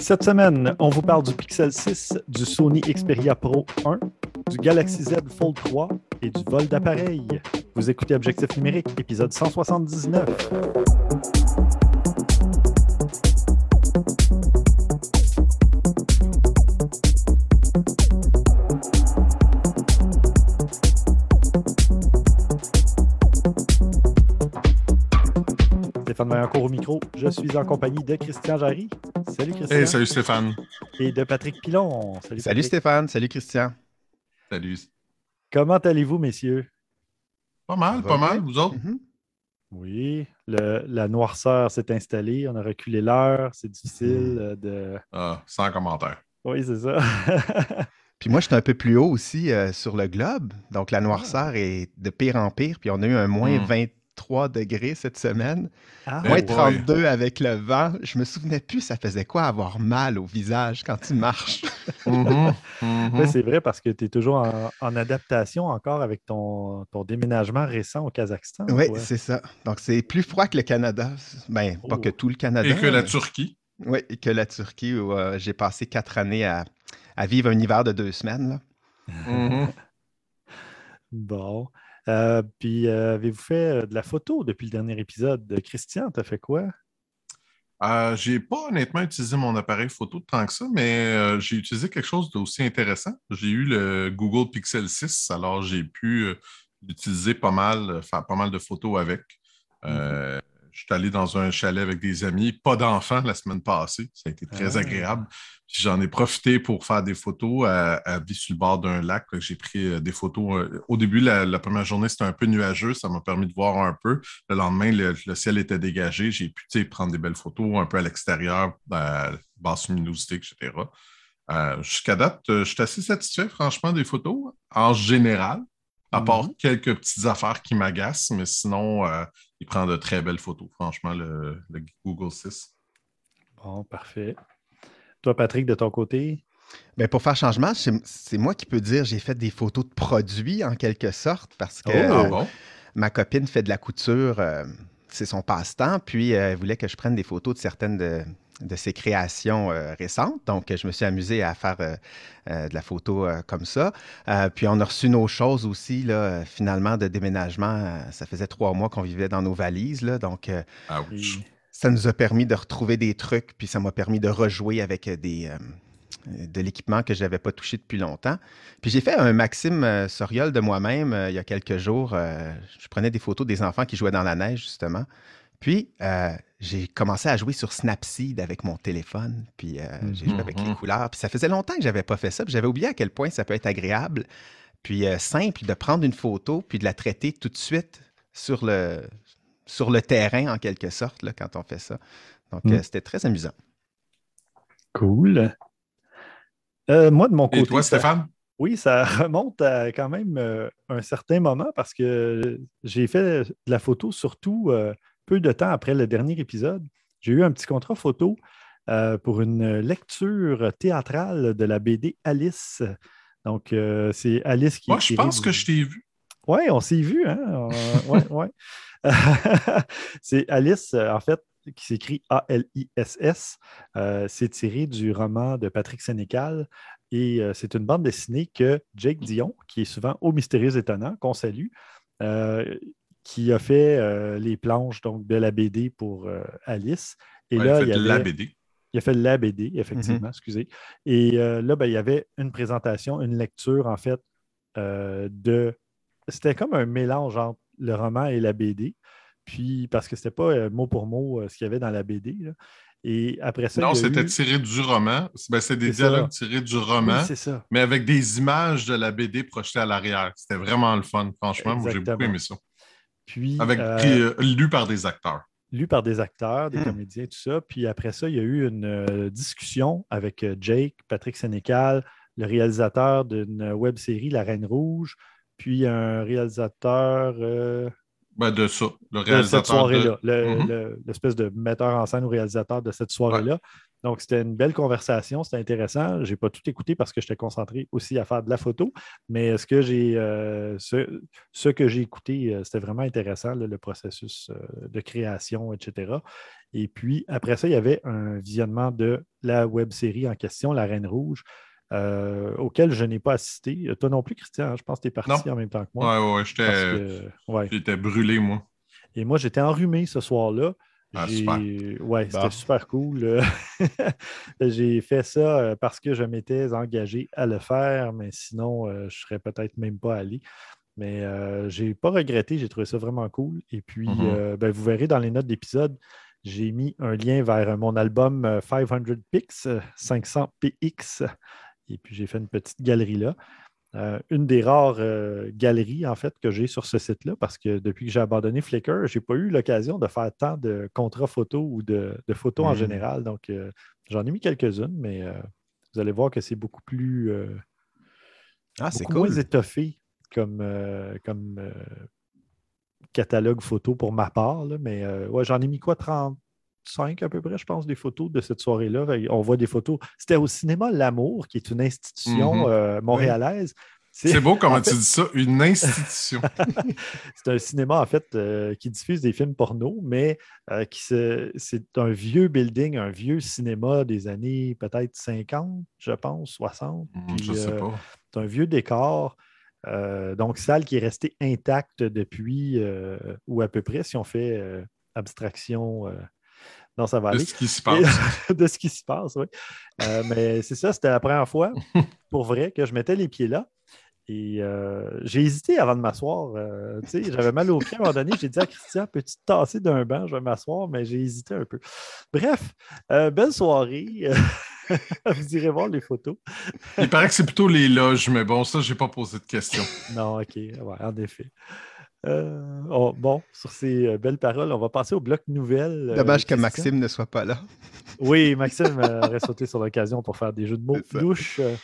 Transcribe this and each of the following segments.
Cette semaine, on vous parle du Pixel 6, du Sony Xperia Pro 1, du Galaxy Z Fold 3 et du vol d'appareil. Vous écoutez Objectif numérique, épisode 179. Stéphane Maillancourt au micro. Je suis en compagnie de Christian Jarry. Salut Christian. Hey, salut Stéphane. Et de Patrick Pilon. Salut, Patrick. Stéphane, salut Christian. Salut. Comment allez-vous, messieurs? Pas mal, pas mal, vous autres? Mhm. Oui, le- la noirceur s'est installée. On a reculé l'heure. C'est difficile euh, de. Ah, sans commentaire. Oui, c'est ça. Puis moi, je suis un peu plus haut aussi euh, sur le globe. Donc, la noirceur est de pire en pire. Puis on a eu un moins Mm. 23 degrés cette semaine. Ah, Eh Moins boy. 32 avec le vent. Je me souvenais plus, ça faisait quoi avoir mal au visage quand tu marches. Ouais, c'est vrai parce que tu es toujours en, en adaptation encore avec ton, ton déménagement récent au Kazakhstan. oui, toi. c'est ça. Donc, c'est plus froid que le Canada. Ben, pas Oh. que tout le Canada. Et que la Turquie. Oui, et que la Turquie, où euh, j'ai passé quatre années à, à vivre un hiver de deux semaines. là. Mhm. Bon. Euh, puis, euh, avez-vous fait euh, de la photo depuis le dernier épisode? Christian, t'as fait quoi? Euh, j'ai pas honnêtement utilisé mon appareil photo tant que ça, mais j'ai utilisé quelque chose d'aussi intéressant. J'ai eu le Google Pixel 6, alors j'ai pu l'utiliser pas mal, faire pas mal de photos avec. Euh, Je suis allé dans un chalet avec des amis, pas d'enfants la semaine passée. Ça a été très Ah. agréable. J'en ai profité pour faire des photos à, à vie sur le bord d'un lac. J'ai pris euh, des photos. euh, Au début, la, la première journée, c'était un peu nuageux. Ça m'a permis de voir un peu. Le lendemain, le, le ciel était dégagé. J'ai pu prendre des belles photos un peu à l'extérieur, à basse luminosité, etc. Euh, Jusqu'à date, je suis assez satisfait, franchement, des photos, en général, à part Mhm. quelques petites affaires qui m'agacent, mais sinon, euh, il prend de très belles photos, franchement, le, le Google 6. Bon, parfait. Toi, Patrick, de ton côté? Ben, pour faire changement, c'est moi qui peux dire j'ai fait des photos de produits en quelque sorte parce que Oh. Euh, bon? ma copine fait de la couture, euh, c'est son passe-temps, puis euh, elle voulait que je prenne des photos de certaines de, de ses créations euh, récentes. Donc, je me suis amusé à faire euh, euh, de la photo euh, comme ça. Euh, puis, on a reçu nos choses aussi, là, finalement, de déménagement. Ça faisait trois mois qu'on vivait dans nos valises, là, donc euh, ça nous a permis de retrouver des trucs, puis ça m'a permis de rejouer avec des, de l'équipement que je n'avais pas touché depuis longtemps. Puis j'ai fait un Maxime euh, Soriol de moi-même euh, il y a quelques jours. Euh, je prenais des photos des enfants qui jouaient dans la neige, justement. Puis euh, j'ai commencé à jouer sur Snapseed avec mon téléphone, puis euh, j'ai joué avec les Mhm. couleurs. Puis ça faisait longtemps que j'avais pas fait ça, puis j'avais oublié à quel point ça peut être agréable. Puis euh, simple de prendre une photo, puis de la traiter tout de suite sur le, sur le terrain, en quelque sorte, là, quand on fait ça. Donc, Mm. euh, c'était très amusant. Cool. Euh, moi, de mon côté. Et toi, ça- Stéphane? Oui, ça remonte à quand même euh, un certain moment parce que j'ai fait de la photo surtout euh, peu de temps après le dernier épisode. J'ai eu un petit contrat photo euh, pour une lecture théâtrale de la BD Alice. Donc, euh, c'est Alice qui Moi, je pense que je t'ai vu. oui, on s'est vu, hein? Ouais, ouais. c'est Alice, euh, en fait, qui s'écrit A-L-I-S-S. Euh, c'est tiré du roman de Patrick Sénécal et euh, c'est une bande dessinée que Jake Dion, qui est souvent au Mystérieux Étonnant, qu'on salue, euh, qui a fait euh, les planches donc, de la BD pour euh, Alice. Et Ouais, là, fait il y de la BD. il a fait la BD, effectivement, excusez. Et euh, là, ben, il y avait une présentation, une lecture, en fait, euh, de. C'était comme un mélange entre le roman et la BD. Puis, parce que c'était pas euh, mot pour mot euh, ce qu'il y avait dans la BD. là. Et après ça. Non, a c'était eu- tiré du roman. Ben, c'est des ça. dialogues tirés du Oui, roman, c'est ça. mais avec des images de la BD projetées à l'arrière. C'était vraiment le fun. Franchement, moi, j'ai beaucoup aimé ça. Puis, Avec, euh, puis, euh, lu par des acteurs. lu par des acteurs, des Hmm. comédiens, tout ça. Puis après ça, il y a eu une euh, discussion avec euh, Jake, Patrick Sénécal, le réalisateur d'une web série La Reine Rouge, puis un réalisateur, euh, Ben, de ça, le de réalisateur. cette soirée-là, de- le- Mhm. le- l'espèce de metteur en scène ou réalisateur de cette soirée-là. Donc, c'était une belle conversation, c'était intéressant. Je n'ai pas tout écouté parce que j'étais concentré aussi à faire de la photo, mais ce que j'ai euh, ce, ce que j'ai écouté, euh, c'était vraiment intéressant, là, le processus euh, de création, etc. Et puis, après ça, il y avait un visionnement de la web série en question, La Reine Rouge, euh, auquel je n'ai pas assisté. Toi non plus, Christian, hein, je pense que tu es parti Non. en même temps que moi. Ouais, ouais, ouais, j'étais ouais. j'étais brûlé, moi. Et moi, j'étais enrhumé ce soir-là. Ah, super. Ouais, Bon. c'était super cool. euh. J'ai fait ça euh, parce que je m'étais engagé à le faire, mais sinon, euh, je ne serais peut-être même pas allé. Mais euh, je n'ai pas regretté, j'ai trouvé ça vraiment cool. Et puis, Mhm. euh, ben, vous verrez dans les notes d'épisode, j'ai mis un lien vers mon album euh, 500 Pix, euh, 500 PX. Et puis, j'ai fait une petite galerie là. Euh, une des rares euh, galeries, en fait, que j'ai sur ce site-là, parce que depuis que j'ai abandonné Flickr, je n'ai pas eu l'occasion de faire tant de contrats photos ou de, de photos en Mhm. général. Donc, euh, j'en ai mis quelques-unes, mais vous allez voir que c'est beaucoup plus Ah, c'est cool. moins étoffé comme, comme catalogue photo pour ma part. là. mais ouais, j'en ai mis quoi, 35 à peu près, je pense, des photos de cette soirée-là. On voit des photos. C'était au cinéma L'Amour, qui est une institution Mhm. euh, montréalaise. C'est beau comment fait, tu dis ça, une institution. C'est un cinéma, en fait, euh, qui diffuse des films porno, mais euh, qui c'est un vieux building, un vieux cinéma des années peut-être 50, je pense, 60. Hmm, Puis, je sais pas. c'est un vieux décor. donc, salle qui est restée intacte depuis, ou à peu près, si on fait abstraction. Non, ça va De aller. ce qui se passe. de ce qui se passe, oui. Euh, mais c'est ça, c'était la première fois, pour vrai, que je mettais les pieds là. Et euh, j'ai hésité avant de m'asseoir. euh, J'avais mal au pied à un moment donné. J'ai dit à Christian, peux-tu te tasser d'un banc? Je vais m'asseoir, mais j'ai hésité un peu. Bref, euh, belle soirée. Vous irez voir les photos. Il paraît que c'est plutôt les loges, mais bon, ça, j'ai pas posé de questions. Non, OK, ouais, en effet. Euh, oh, bon, sur ces euh, belles paroles, on va passer au bloc nouvelles. euh, Dommage que. Maxime ne soit pas là. Oui, Maxime aurait sauté sur l'occasion pour faire des jeux de mots euh,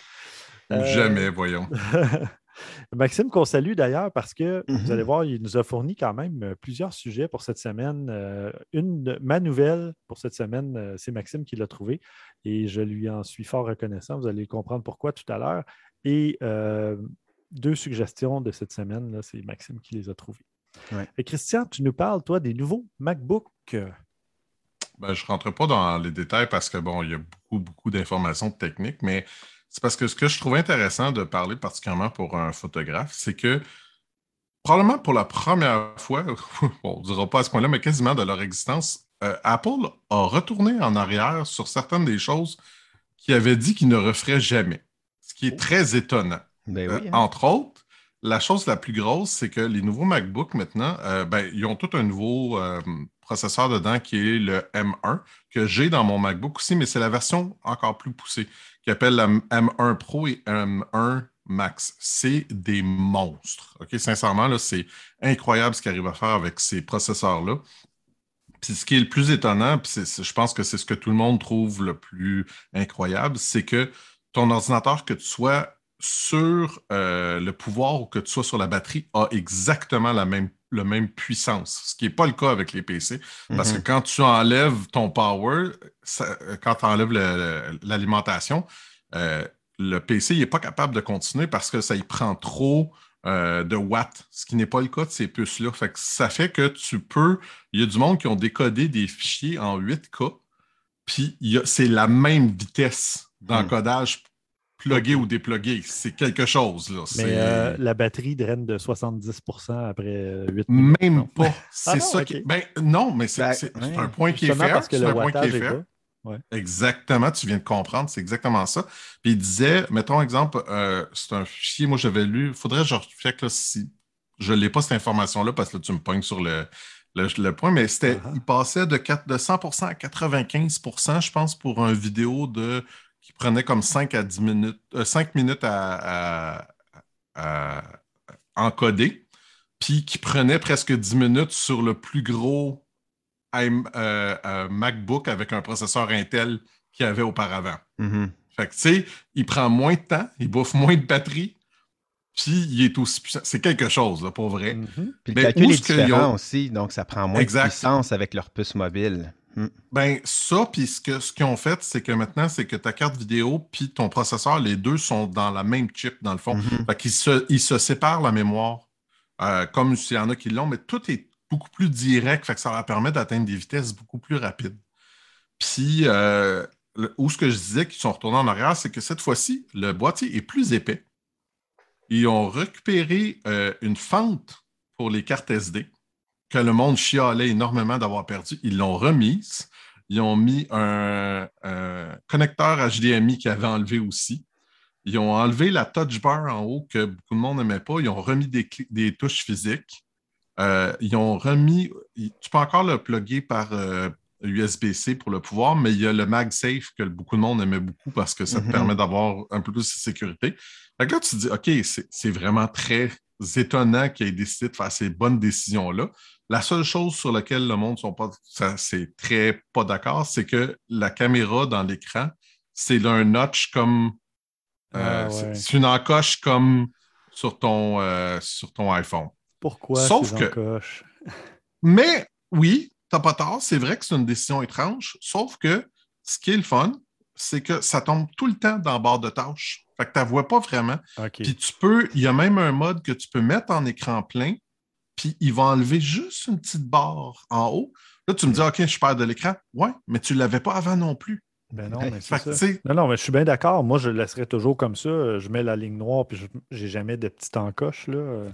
Euh, Jamais, voyons. Maxime, qu'on salue d'ailleurs parce que vous Mhm. allez voir, il nous a fourni quand même plusieurs sujets pour cette semaine. Euh, une, de- ma nouvelle pour cette semaine, c'est Maxime qui l'a trouvé et je lui en suis fort reconnaissant. Vous allez comprendre pourquoi tout à l'heure. Et euh, deux suggestions de cette semaine, là, c'est Maxime qui les a trouvées. Ouais. Et Christian, tu nous parles, toi, des nouveaux MacBook. Ben, je ne rentre pas dans les détails parce que, bon, il y a beaucoup, beaucoup d'informations techniques, mais c'est parce que ce que je trouve intéressant de parler, particulièrement pour un photographe, c'est que probablement pour la première fois, bon, on ne dira pas à ce point-là, mais quasiment de leur existence, euh, Apple a retourné en arrière sur certaines des choses qu'il avait dit qu'il ne referait jamais, ce qui est très étonnant. Ben Euh, oui. hein. Entre autres, la chose la plus grosse, c'est que les nouveaux MacBook maintenant, euh, ben, ils ont tout un nouveau euh, processeur dedans qui est le M1, que j'ai dans mon MacBook aussi, mais c'est la version encore plus poussée, qui appelle la M1 Pro et M1 Max. C'est des monstres. OK? Sincèrement, là, c'est incroyable ce qu'ils arrivent à faire avec ces processeurs-là. Puis ce qui est le plus étonnant, puis je pense que c'est ce que tout le monde trouve le plus incroyable, c'est que ton ordinateur, que tu sois sur euh, le pouvoir ou que tu sois sur la batterie, a exactement la même, la même puissance, ce qui n'est pas le cas avec les PC. Parce que Mhm. quand tu enlèves ton power, ça- euh, quand tu enlèves l'alimentation, euh, le PC n'est pas capable de continuer parce que ça y prend trop euh, de watts, ce qui n'est pas le cas de ces puces-là. Ça fait que tu peux. Il y a du monde qui ont décodé des fichiers en 8K, puis c'est la même vitesse d'encodage plugué ou déplugué. C'est quelque chose. Là. Mais C'est- euh, la batterie draine de 70% après euh, 8 minutes. Même non? pas. C'est Ah non, ça qui. Ben, non, mais c'est Ben, c'est- c'est un point qui est C'est un point qui est. Exactement, tu viens de comprendre, c'est exactement ça. Puis il disait, mettons exemple, euh, c'est un fichier, moi j'avais lu, il faudrait que je recheck là, si je n'ai pas cette information-là parce que là, tu me pognes sur le, le, le point, mais c'était, Ah ah. il passait de, 4 de 100% à 95%, je pense, pour un vidéo de qui prenait comme 5 à 10 minutes, euh, 5 minutes à, à- à encoder, puis qui prenait presque 10 minutes sur le plus gros euh, euh, MacBook avec un processeur Intel qu'il y avait auparavant. Mhm. Fait que, tu sais, il prend moins de temps, il bouffe moins de batterie, Puis il est aussi puissant. C'est quelque chose, là, pour vrai. Mhm. Puis le calcul est différent ont- aussi, donc ça prend moins Exact. de puissance avec leur puce mobile. Hmm. Ben, ça, puis ce que- ce qu'ils ont fait, c'est que maintenant, c'est que ta carte vidéo puis ton processeur, les deux sont dans la même chip, dans le fond. Mhm. Fait qu'ils se, ils se séparent la mémoire, euh, comme s'il y en a qui l'ont, mais tout est beaucoup plus direct, fait que ça leur permet d'atteindre des vitesses beaucoup plus rapides. Puis, euh, où ce que je disais qu'ils sont retournés en arrière, c'est que cette fois-ci, le boîtier est plus épais. Ils ont récupéré euh, une fente pour les cartes SD que le monde chialait énormément d'avoir perdu. Ils l'ont remise. Ils ont mis un, un connecteur HDMI qu'ils avaient enlevé aussi. Ils ont enlevé la touch bar en haut que beaucoup de monde n'aimait pas. Ils ont remis des, touches physiques. Euh, ils ont remis. Tu peux encore le plugger par euh, USB-C pour le pouvoir, mais il y a le MagSafe que beaucoup de monde aimait beaucoup parce que ça te Mhm. permet d'avoir un peu plus de sécurité. Fait que là, tu te dis, OK, c'est vraiment très étonnant qu'il ait décidé de faire ces bonnes décisions-là. La seule chose sur laquelle le monde sont pas, c'est très pas d'accord, c'est que la caméra dans l'écran, c'est un notch comme. euh, Ah, c'est- ouais. C'est une encoche comme sur ton, euh, sur ton iPhone. Pourquoi Sauf ces que-? Mais oui, t'as pas tort, c'est vrai que c'est une décision étrange, sauf que ce qui est le fun, c'est que ça tombe tout le temps dans la barre de tâches. Fait que tu vois pas vraiment. Puis tu peux, il y a même un mode que tu peux mettre en écran plein, puis il va enlever juste une petite barre en haut. Là, tu me dis, OK, je perds de l'écran. Ouais, mais tu ne l'avais pas avant non plus. Ben non, mais ça. Non, non, mais je suis bien d'accord. Moi, je le laisserais toujours comme ça. Je mets la ligne noire, puis je j'ai jamais de petite encoche. là.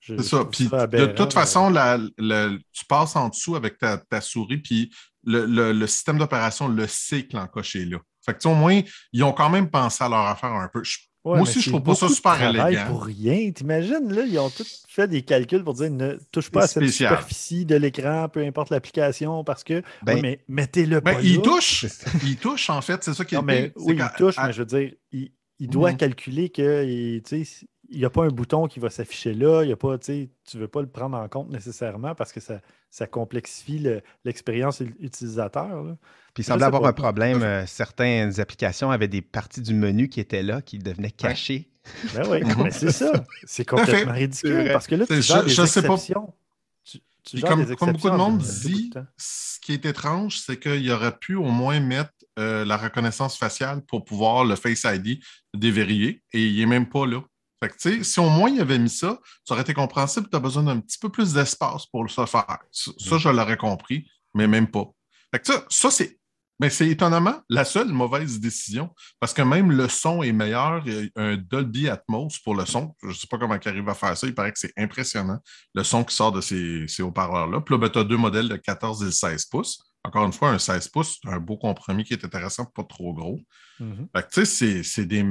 Je- c'est ça. Puis de toute façon, la- le- tu passes en dessous avec ta, ta souris, puis le, le- le système d'opération le sait que l'encoche est là. Fait que, tu sais, au moins, ils ont quand même pensé à leur affaire un peu. Je- Ouais, Moi aussi, je trouve pas ça super élégant. pour rien. T'imagines, là, ils ont tous fait des calculs pour dire ne touche pas à cette superficie de l'écran, peu importe l'application, parce que. Ben- Oui, mais mettez-le Ben, pas il là. touche. Il touche, en fait. C'est ça qui est Non, le mais oui, il touche, à- mais je veux dire, il, il doit Mhm. calculer qu'il n'y a pas un bouton qui va s'afficher là. Il y a pas, tu ne veux pas le prendre en compte nécessairement parce que ça, ça complexifie le- l'expérience utilisateur. là. Puis il semblait avoir pas. un problème. euh, certaines applications avaient des parties du menu qui étaient là, qui devenaient cachées. Ben oui, Mhm. mais c'est ça. C'est complètement ridicule parce que là, tu je- des je sais pas. exceptions. Tu, tu Puis gères comme, des comme beaucoup de monde de dit, ce qui est étrange, c'est qu'il aurait pu au moins mettre euh, la reconnaissance faciale pour pouvoir le Face ID déverrouiller et il n'est même pas là. Fait que, si au moins il avait mis ça, ça aurait été compréhensible. Tu as besoin d'un petit peu plus d'espace pour le faire. Ça, ça, je l'aurais compris, mais même pas. Fait que ça, ça c'est. Mais c'est étonnamment la seule mauvaise décision parce que même le son est meilleur. Il y a un Dolby Atmos pour le son. Je ne sais pas comment il arrive à faire ça. Il paraît que c'est impressionnant, le son qui sort de ces, ces haut-parleurs-là. Puis là, tu as deux modèles de 14 et 16 pouces. Encore une fois, un 16 pouces, c'est un beau compromis qui est intéressant, pas trop gros. Mhm. Que, tu sais, c'est- des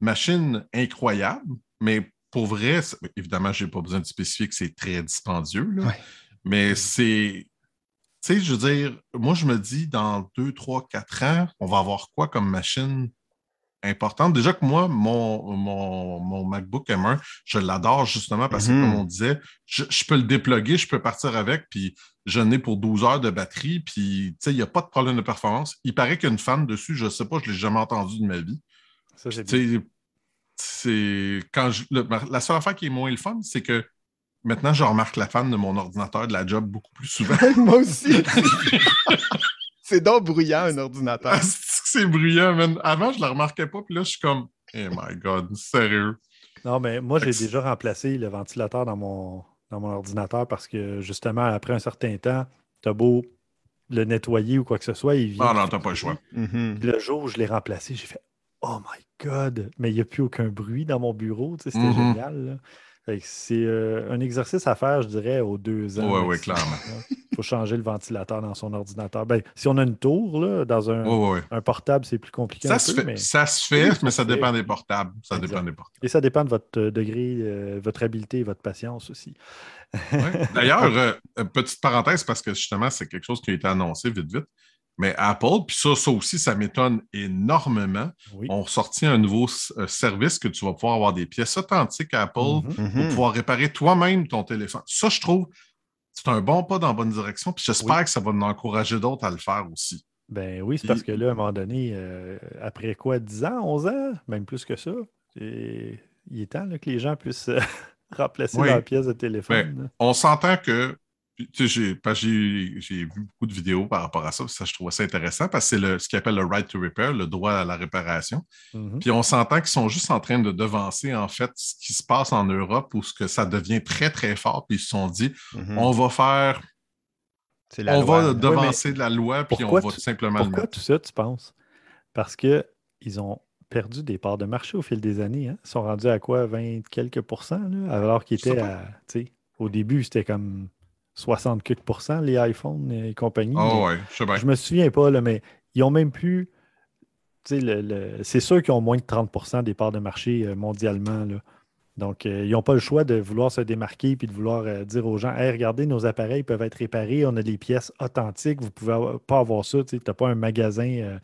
machines incroyables, mais pour vrai, évidemment, je n'ai pas besoin de spécifier que c'est très dispendieux, là. Ouais. mais c'est. Tu sais, je veux dire, moi, je me dis, dans 2, 3, 4 ans, on va avoir quoi comme machine importante? Déjà que moi, mon, mon, mon MacBook M1, je l'adore justement parce que, Mhm. comme on disait, je, je peux le déploguer, je peux partir avec, puis je n'ai pour 12 heures de batterie, puis tu sais, il n'y a pas de problème de performance. Il paraît qu'il y a une fan dessus, je ne sais pas, je ne l'ai jamais entendu de ma vie. Ça, c'est quand je- le- la seule affaire qui est moins le fun, c'est que maintenant, je remarque la fan de mon ordinateur de la job beaucoup plus souvent. Moi aussi. c'est donc bruyant, un ordinateur. Ah, c'est bruyant, man? Avant, je ne la remarquais pas, puis là, je suis comme, oh my God, sérieux. Non, mais moi, j'ai déjà remplacé le ventilateur dans mon, dans mon ordinateur parce que justement, après un certain temps, tu as beau le nettoyer ou quoi que ce soit, il vient. Ah non, t'as pas le choix. Mhm. Puis Le jour où je l'ai remplacé, j'ai fait Oh my God! Mais il n'y a plus aucun bruit dans mon bureau. Tu sais, C'était Mhm. génial. là. C'est euh, un exercice à faire, je dirais, aux deux ans. Ouais, maximum, clairement. Il faut changer le ventilateur dans son ordinateur. Ben, si on a une tour, là, dans un, Ouais, ouais, ouais. un portable, c'est plus compliqué. Ça un se peu, fait, mais- ça se fait, Oui, mais ça fait. dépend des portables. Ça Exact. dépend des portables. Et ça dépend de votre euh, degré, euh, votre habileté et votre patience aussi. Ouais. D'ailleurs, euh, petite parenthèse, parce que justement, c'est quelque chose qui a été annoncé vite, vite. Mais Apple, puis ça, ça aussi, ça m'étonne énormément, Oui. ont sorti un nouveau euh, service que tu vas pouvoir avoir des pièces authentiques à Apple Mhm. pour Mhm. pouvoir réparer toi-même ton téléphone. Ça, je trouve, c'est un bon pas dans la bonne direction. Puis j'espère Oui. que ça va en encourager d'autres à le faire aussi. Ben oui, c'est parce que là, à un moment donné, euh, après quoi, 10 ans, 11 ans, même plus que ça, et il est temps là, que les gens puissent euh, remplacer leurs pièces de téléphone. Ben, on s'entend que j'ai vu beaucoup de vidéos par rapport à ça, ça je trouvais ça intéressant parce que c'est ce qu'ils appelle le right to repair, le droit à la réparation. Mm-hmm. Puis on s'entend qu'ils sont juste en train de devancer en fait ce qui se passe en Europe où ce que ça devient très très fort. Puis ils se sont dit, mm-hmm. on va faire, on va devancer de la loi puis on va tout simplement. Pourquoi tout ça tu penses? Parce que ils ont perdu des parts de marché au fil des années. Hein. Ils sont rendus à quoi 20 quelques pourcents alors qu'ils étaient à, au début c'était comme 60% les iPhones et compagnie. Oh ouais, je sais bien. Je me souviens pas, là, mais ils ont même plus. c'est sûr qu'ils ont moins de 30% des parts de marché euh, mondialement. Là. Donc, euh, ils n'ont pas le choix de vouloir se démarquer et de vouloir euh, dire aux gens Hey, regardez, nos appareils peuvent être réparés, on a des pièces authentiques, vous ne pouvez pas avoir ça. Tu n'as pas un magasin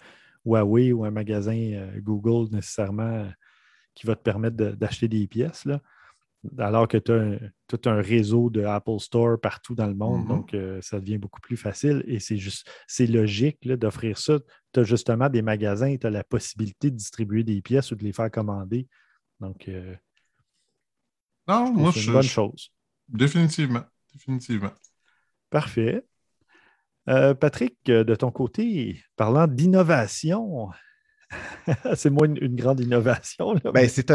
Huawei ou un magasin Google nécessairement qui va te permettre d'acheter des pièces. Là alors que tu as tout un réseau de Apple Store partout dans le monde, mm-hmm. donc euh, ça devient beaucoup plus facile et c'est juste, c'est logique d'offrir ça. Tu as justement des magasins, tu as la possibilité de distribuer des pièces ou de les faire commander. Donc, euh, non, c'est une bonne chose. Définitivement, définitivement. Parfait. Euh, Patrick, de ton côté, parlant d'innovation, c'est moins une, grande innovation. ben, c'est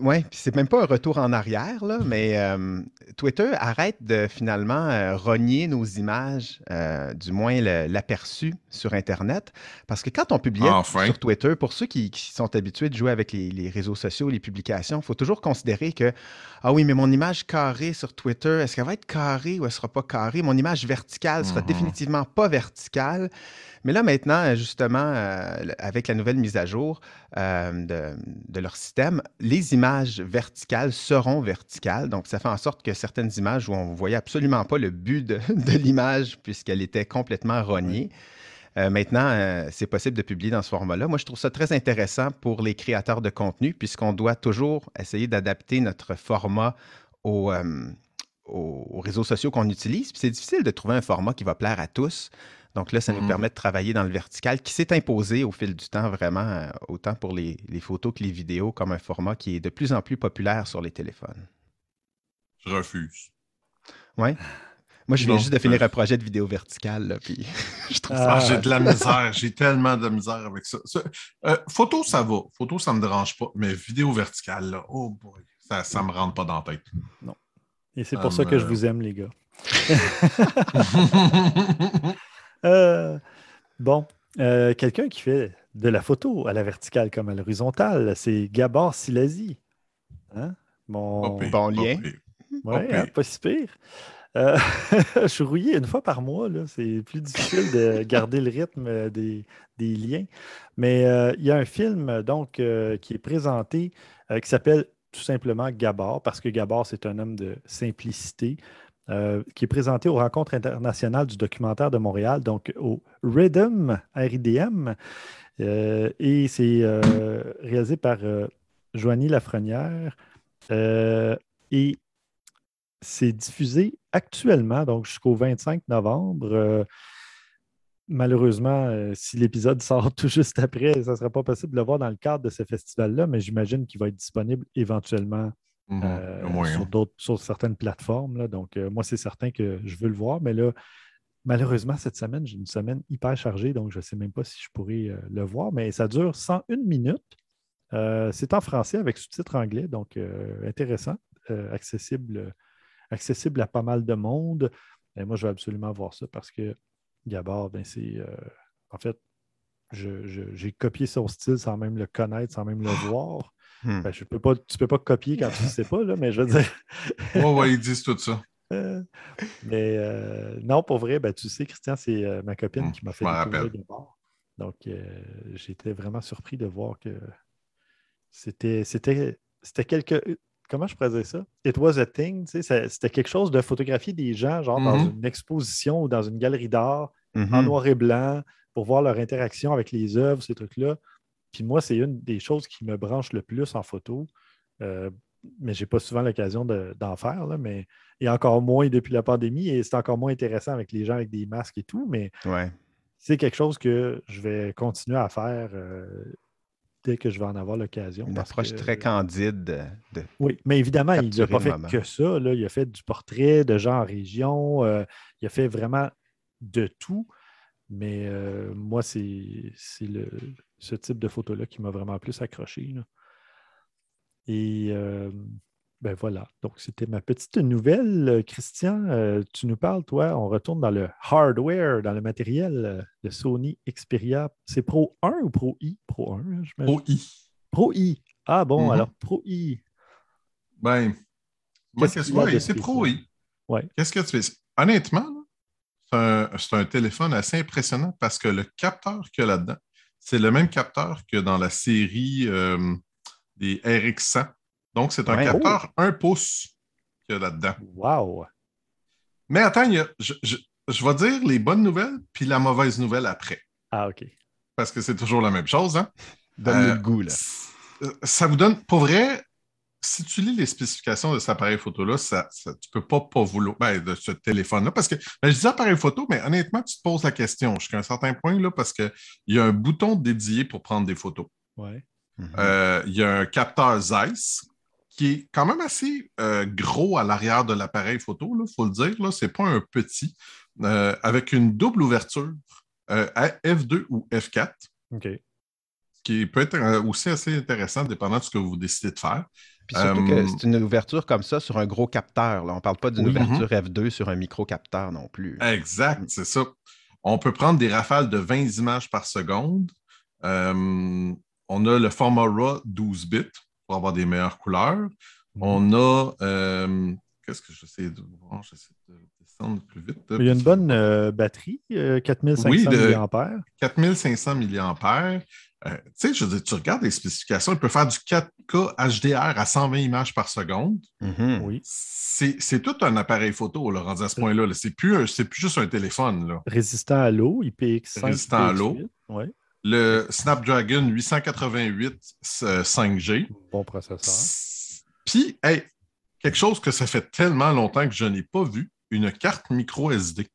ouais, c'est même pas un retour en arrière, là, mais euh, Twitter arrête de finalement euh, rogner nos images, euh, du moins l'aperçu sur Internet. Parce que quand on publie sur Twitter, pour ceux qui, sont habitués de jouer avec les, réseaux sociaux, les publications, il faut toujours considérer que Ah oui, mais mon image carrée sur Twitter, est-ce qu'elle va être carrée ou elle sera pas carrée? Mon image verticale sera mm-hmm. définitivement pas verticale. Mais là, maintenant, justement, euh, avec la nouvelle mise à jour euh, de, leur système, les images verticales seront verticales. Donc, ça fait en sorte que certaines images où on ne voyait absolument pas le but de, l'image puisqu'elle était complètement rognée. Euh, maintenant, c'est possible de publier dans ce format-là. Moi, je trouve ça très intéressant pour les créateurs de contenu, puisqu'on doit toujours essayer d'adapter notre format aux, aux réseaux sociaux qu'on utilise. c'est difficile de trouver un format qui va plaire à tous. Donc là, ça nous mm-hmm. permet de travailler dans le vertical qui s'est imposé au fil du temps, vraiment, euh, autant pour les, photos que les vidéos, comme un format qui est de plus en plus populaire sur les téléphones. Je refuse. Oui. Moi, je viens juste de finir un projet de vidéo verticale, puis je trouve ça... Ah, j'ai de la misère, j'ai tellement de misère avec ça. Euh, photo, ça va. Photo, ça ne me dérange pas, mais vidéo verticale, là, oh boy, ça ne me rentre pas dans la tête. Non. Et c'est pour ça que je vous aime, les gars. Euh, bon, euh, quelqu'un qui fait de la photo à la verticale comme à l'horizontale, c'est Gabor Silasi. Hein? Mon... bon lien. Oui, hein, pas si pire. Euh, je suis rouillé une fois par mois. C'est plus difficile de garder le rythme des, liens. Mais il y a un film donc, qui est présenté qui s'appelle tout simplement Gabor, parce que Gabor, c'est un homme de simplicité. Euh, qui est présenté aux rencontres internationales du documentaire de Montréal, donc au RIDM, RIDM. Euh, et c'est euh, réalisé par Joanie Lafrenière. et c'est diffusé actuellement, donc jusqu'au 25 novembre. Malheureusement, si l'épisode sort tout juste après, ça ne sera pas possible de le voir dans le cadre de ce festival-là, mais j'imagine qu'il va être disponible éventuellement Mhm. Euh, sur, certaines plateformes. Donc, euh, moi, c'est certain que je veux le voir, mais là, malheureusement, cette semaine, j'ai une semaine hyper chargée, donc je ne sais même pas si je pourrais euh, le voir, mais ça dure 101 minutes. c'est en français avec sous-titres anglais, donc intéressant, accessible, accessible à pas mal de monde. Et moi, je vais absolument voir ça parce que Gabard, ben, c'est. en fait, j'ai copié son style sans même le connaître, sans même le voir. Hmm. Ben, je peux pas, tu ne peux pas copier quand tu ne sais pas, là, mais je veux dire. oui, oui, ils disent tout ça. Euh, mais euh, non, pour vrai, ben, tu sais, Christian, c'est euh, ma copine hmm, qui m'a fait découvrir de bord. Donc, j'étais vraiment surpris de voir que c'était, c'était, c'était quelque. Comment je pourrais dire ça? It was a thing, tu sais, c'était quelque chose de photographier des gens, genre dans mm-hmm. une exposition ou dans une galerie d'art, en mm-hmm. noir et blanc, pour voir leur interaction avec les œuvres, ces trucs-là. Puis moi, c'est une des choses qui me branche le plus en photo. Euh, mais je n'ai pas souvent l'occasion d'en faire, là, mais et encore moins depuis la pandémie, et c'est encore moins intéressant avec les gens avec des masques et tout, mais c'est quelque chose que je vais continuer à faire euh, dès que je vais en avoir l'occasion. Une approche que- très candide de, de- Oui, mais évidemment, il n'a pas fait moment. que ça. là. Il a fait du portrait de gens en région. euh, il a fait vraiment de tout. Mais moi, c'est le- ce type de photo-là qui m'a vraiment plus accroché. là. Et euh, ben voilà. Donc, c'était ma petite nouvelle. Euh, Christian, euh, tu nous parles, toi, on retourne dans le hardware, dans le matériel euh, de Sony Xperia. C'est Pro 1 ou Pro I? Pro 1, hein, je Pro I. Pro I. Ah bon, Mhm. alors Pro I. Ben, moi, c'est pro, oui. Ouais. Qu'est-ce que tu fais? Honnêtement, c'est un, c'est un téléphone assez impressionnant parce que le capteur qu'il y a là-dedans, c'est le même capteur que dans la série euh, des RX100. Donc, c'est un Ouais. capteur 1 pouce qu'il y a là-dedans. Wow! Mais attends, il y a- je, je- je vais dire les bonnes nouvelles puis la mauvaise nouvelle après. Ah, OK. Parce que c'est toujours la même chose. Hein? Euh, le goût, là. Euh, Ça vous donne, pour vrai, si tu lis les spécifications de cet appareil photo-là, ça, ça- tu ne peux pas pas vouloir, ben, de ce téléphone-là, parce que, ben, je dis appareil photo, mais honnêtement, tu te poses la question jusqu'à un certain point, là, parce qu'il y a un bouton dédié pour prendre des photos. Ouais. Mhm. Euh, Il y a un capteur Zeiss qui est quand même assez euh, gros à l'arrière de l'appareil photo, il faut le dire. Ce n'est pas un petit, euh, avec une double ouverture euh, à F2 ou F4 OK. qui peut être aussi assez intéressant dépendant de ce que vous décidez de faire. Puis surtout euh, que c'est une ouverture comme ça sur un gros capteur. Là. On ne parle pas d'une Oui. ouverture F2 sur un micro-capteur non plus. Exact, c'est ça. On peut prendre des rafales de 20 images par seconde. Euh, on a le format RAW 12 bits pour avoir des meilleures couleurs. On a. euh, Qu'est-ce que j'essaie de voir? J'essaie de descendre plus vite. Il y a une bonne euh, batterie, euh, 4500 Oui, de- mAh. 4500 mAh. Euh, tu sais, je veux dire, tu regardes les spécifications, il peut faire du 4K HDR à 120 images par seconde. Mhm. Oui. C'est c'est tout un appareil photo, là, rendu à ce point-là. là. C'est plus, c'est plus juste un téléphone. Là. Résistant à l'eau, IPX5. Résistant à l'eau. IPX8. Ouais. Le Snapdragon 888 euh, 5G. Bon processeur. Puis, hey, quelque chose que ça fait tellement longtemps que je n'ai pas vu, une carte micro SD.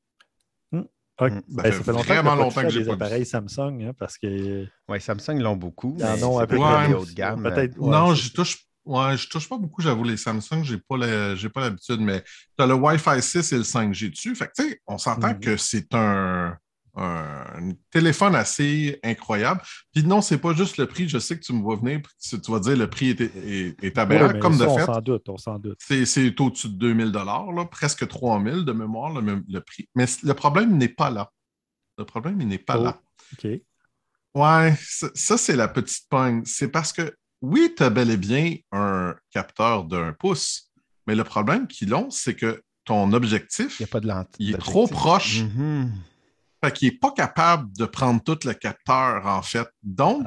Ah, Mm. ben, fait ça fait longtemps vraiment que longtemps que j'ai des pas vu appareils Samsung, hein, parce que Oui, Samsung l'ont beaucoup. Ils en mais ont à peu plus. haut de gamme. Ouais, non, je touche. Ouais, je touche pas beaucoup, j'avoue, les Samsung, j'ai pas la- j'ai pas l'habitude, mais tu as le Wi-Fi 6 et le 5G dessus. Fait que, tu sais, on s'entend Mhm. que c'est un, un téléphone assez incroyable. Puis non, c'est pas juste le prix. Je sais que tu me vois venir, tu vas dire le prix est, est, est aberrant, comme ça, de on fait. s'en doute, on s'en doute. C'est, au-dessus de 2000 là, presque 3000 de mémoire, le, prix. Mais le problème n'est pas là. Le problème, il n'est pas Oh. là. OK. Ouais, ça, ça, c'est la petite pogne. C'est parce que, oui, tu as bel et bien un capteur d'un pouce, mais le problème qu'ils ont, c'est que ton objectif, Il n'y a pas de lentille. il est trop proche, Mhm. Fait qu'il n'est pas capable de prendre tout le capteur, en fait. Donc,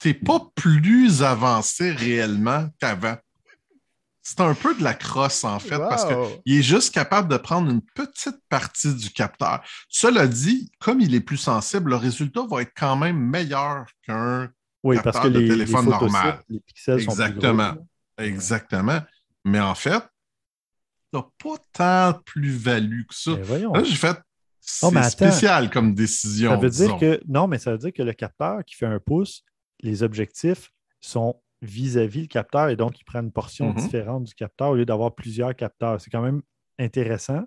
tu n'es pas plus avancé réellement qu'avant. C'est un peu de la crosse, en fait, parce que Wow. il est juste capable de prendre une petite partie du capteur. Cela dit, comme il est plus sensible, le résultat va être quand même meilleur qu'un. Oui, parce Capteur que de les, téléphone les normal. les pixels sont Exactement. plus gros. là. Exactement. Mais en fait, t'as pas tant de plus-value que ça. Voyons. Là, j'ai fait. C'est Oh, spécial comme décision. Ça veut dire disons. que non, mais ça veut dire que le capteur qui fait un pouce, les objectifs sont vis-à-vis le capteur et donc il prend une portion Mhm. différente du capteur au lieu d'avoir plusieurs capteurs. C'est quand même intéressant.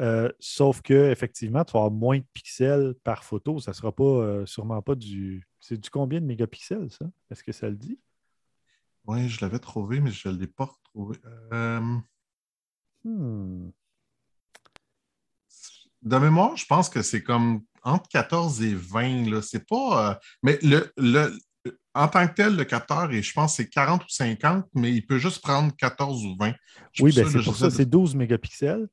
Euh, sauf que effectivement, tu vas avoir moins de pixels par photo. Ça ne sera pas euh, sûrement pas du. C'est du combien de mégapixels, ça? Est-ce que ça le dit? Oui, je l'avais trouvé, mais je ne l'ai pas retrouvé. Euh, Hmm. De mémoire, je pense que c'est comme entre 14 et 20. Là. C'est pas. euh, Mais le, le, en tant que tel, le capteur, est, je pense que c'est 40 ou 50, mais il peut juste prendre 14 ou 20. Je suis Oui, ben c'est pour ça, de- c'est 12 mégapixels.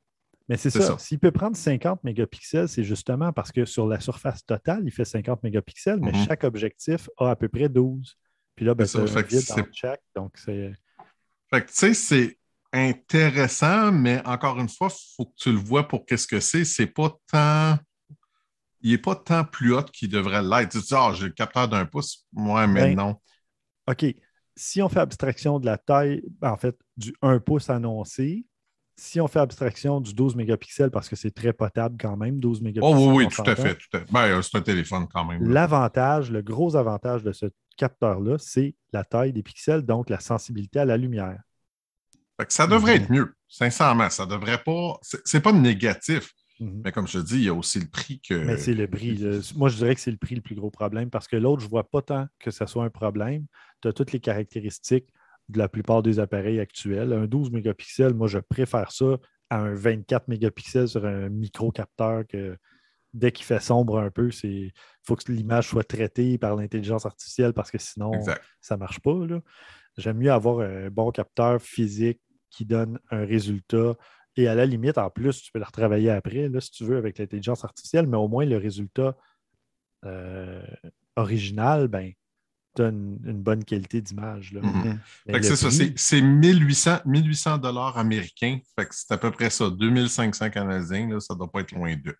Mais c'est ça. S'il peut prendre 50 mégapixels, c'est justement parce que sur la surface totale, il fait 50 mégapixels, mais Mhm. chaque objectif a à peu près 12. Puis là, ben, C'est vide chaque. Donc, c'est. Fait que, tu sais, c'est intéressant, mais encore une fois, il faut que tu le vois pour qu'est-ce que c'est. C'est pas tant. Il n'est pas tant plus haut qu'il devrait l'être. Tu dis, ah, j'ai le capteur d'un pouce. Ouais, mais Ben, non. OK. Si on fait abstraction de la taille, ben, en fait, du 1 pouce annoncé, si on fait abstraction du 12 mégapixels, parce que c'est très potable quand même, 12 Oh mégapixels. oui, oui, on tout à fait. Tout à. Ben, c'est un téléphone quand même. L'avantage, le gros avantage de ce, capteur-là, c'est la taille des pixels, donc la sensibilité à la lumière. Ça devrait être mieux, sincèrement. Ça devrait pas. C'est pas négatif. Mhm. Mais comme je te dis, il y a aussi le prix que. Mais c'est le prix. Moi, je dirais que c'est le prix le plus gros problème parce que l'autre, je ne vois pas tant que ce soit un problème. Tu as toutes les caractéristiques de la plupart des appareils actuels. Un 12 mégapixels, moi, je préfère ça à un 24 mégapixels sur un micro-capteur que dès qu'il fait sombre un peu, il faut que l'image soit traitée par l'intelligence artificielle parce que sinon, ça ne marche pas. J'aime mieux avoir un bon capteur physique qui donne un résultat. Et à la limite, en plus, tu peux le retravailler après, là, si tu veux, avec l'intelligence artificielle, mais au moins le résultat euh, original, ben, donne une, bonne qualité d'image. Mm-hmm. C'est ça, c'est 1800, 1800 dollars américains. c'est à peu près ça, 2500 canadiens, là, ça ne doit pas être loin d'eux.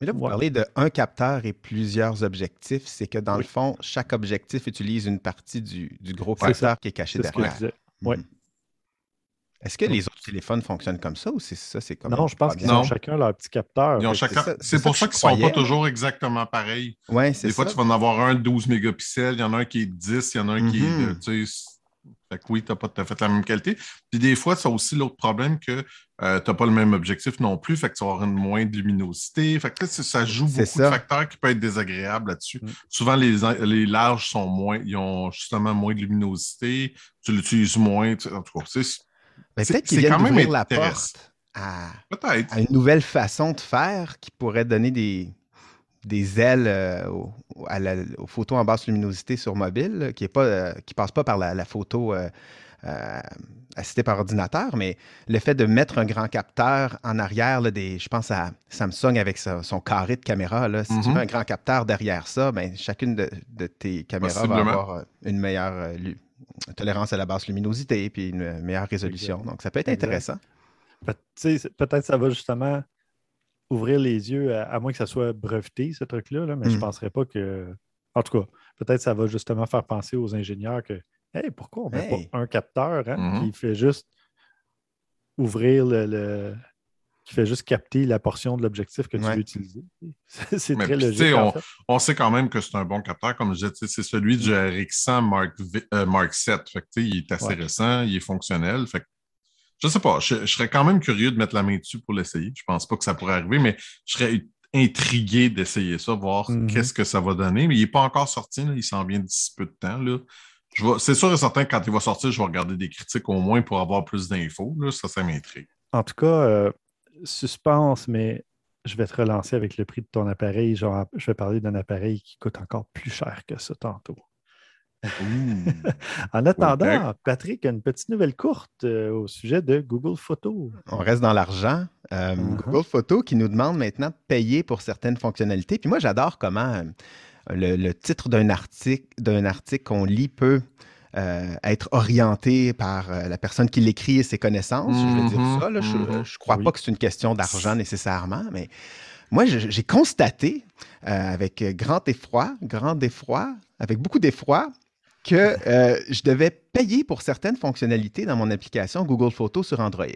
Mais là, vous parlez de un capteur et plusieurs objectifs. C'est que dans le fond, chaque objectif utilise une partie du, gros capteur qui est caché derrière. Oui. Est-ce que les autres téléphones fonctionnent comme ça ou c'est ça? C'est comme non, je pense qu'ils ont chacun leur petit capteur. C'est pour ça, qu'ils ne sont pas toujours exactement pareils. Ouais, Des fois, tu vas en avoir un 12 mégapixels, il y en a un qui est 10, il y en a un qui est. Mm-hmm. Fait que oui, tu n'as pas tout à fait la même qualité. Puis des fois, ça aussi l'autre problème que euh, tu n'as pas le même objectif non plus, fait que tu vas avoir une moins de luminosité. Fait que ça joue beaucoup de facteurs qui peuvent être désagréables là-dessus. Mm. Souvent, les, les larges sont moins, ils ont justement moins de luminosité, tu l'utilises moins. En tout cas, c'est. Peut-être qu'ils viennent d'ouvrir la porte à, à une nouvelle façon de faire qui pourrait donner des, des ailes euh, aux, photos en basse luminosité sur mobile, qui ne euh, passe pas par la, photo euh, assistée par ordinateur, mais le fait de mettre un grand capteur en arrière, des, je pense à Samsung avec son carré de caméra, là, si tu mets un grand capteur derrière ça, ben, chacune de, tes caméras va avoir une meilleure tolérance à la basse luminosité et une meilleure résolution. Donc, ça peut être intéressant. Peut-être ça va justement ouvrir les yeux, à, moins que ça soit breveté, ce truc-là, mais je ne hmm. penserais pas que. En tout cas, peut-être ça va justement faire penser aux ingénieurs que Hey, pourquoi on met pas un capteur hein, mm-hmm. qui fait juste ouvrir le, qui fait juste capter la portion de l'objectif que tu veux utiliser. c'est très logique. On, sait quand même que c'est un bon capteur. Comme je disais, c'est celui du RX100 Mark, euh, Mark 7. Fait il est assez récent, il est fonctionnel. Fait je sais pas, je, serais quand même curieux de mettre la main dessus pour l'essayer. Je pense pas que ça pourrait arriver, mais je serais intrigué d'essayer ça, voir mm-hmm. qu'est-ce que ça va donner. Mais il n'est pas encore sorti, il s'en vient d'ici peu de temps. C'est sûr et certain que quand il va sortir, je vais regarder des critiques au moins pour avoir plus d'infos. Ça, ça m'intrigue. En tout cas, euh, suspense, mais je vais te relancer avec le prix de ton appareil. Genre, je vais parler d'un appareil qui coûte encore plus cher que ça tantôt. En attendant, Patrick a une petite nouvelle courte euh, au sujet de Google Photos. On reste dans l'argent. Euh, uh-huh. Google Photos qui nous demande maintenant de payer pour certaines fonctionnalités. Puis moi, j'adore comment euh, le, titre d'un article d'un article qu'on lit peut être orienté par la personne qui l'écrit et ses connaissances. Je veux dire mm-hmm. ça. je ne mm-hmm. crois pas que c'est une question d'argent nécessairement, mais moi, j'ai constaté avec grand effroi, grand effroi, avec beaucoup d'effroi, que euh, je devais payer pour certaines fonctionnalités dans mon application Google Photos sur Android.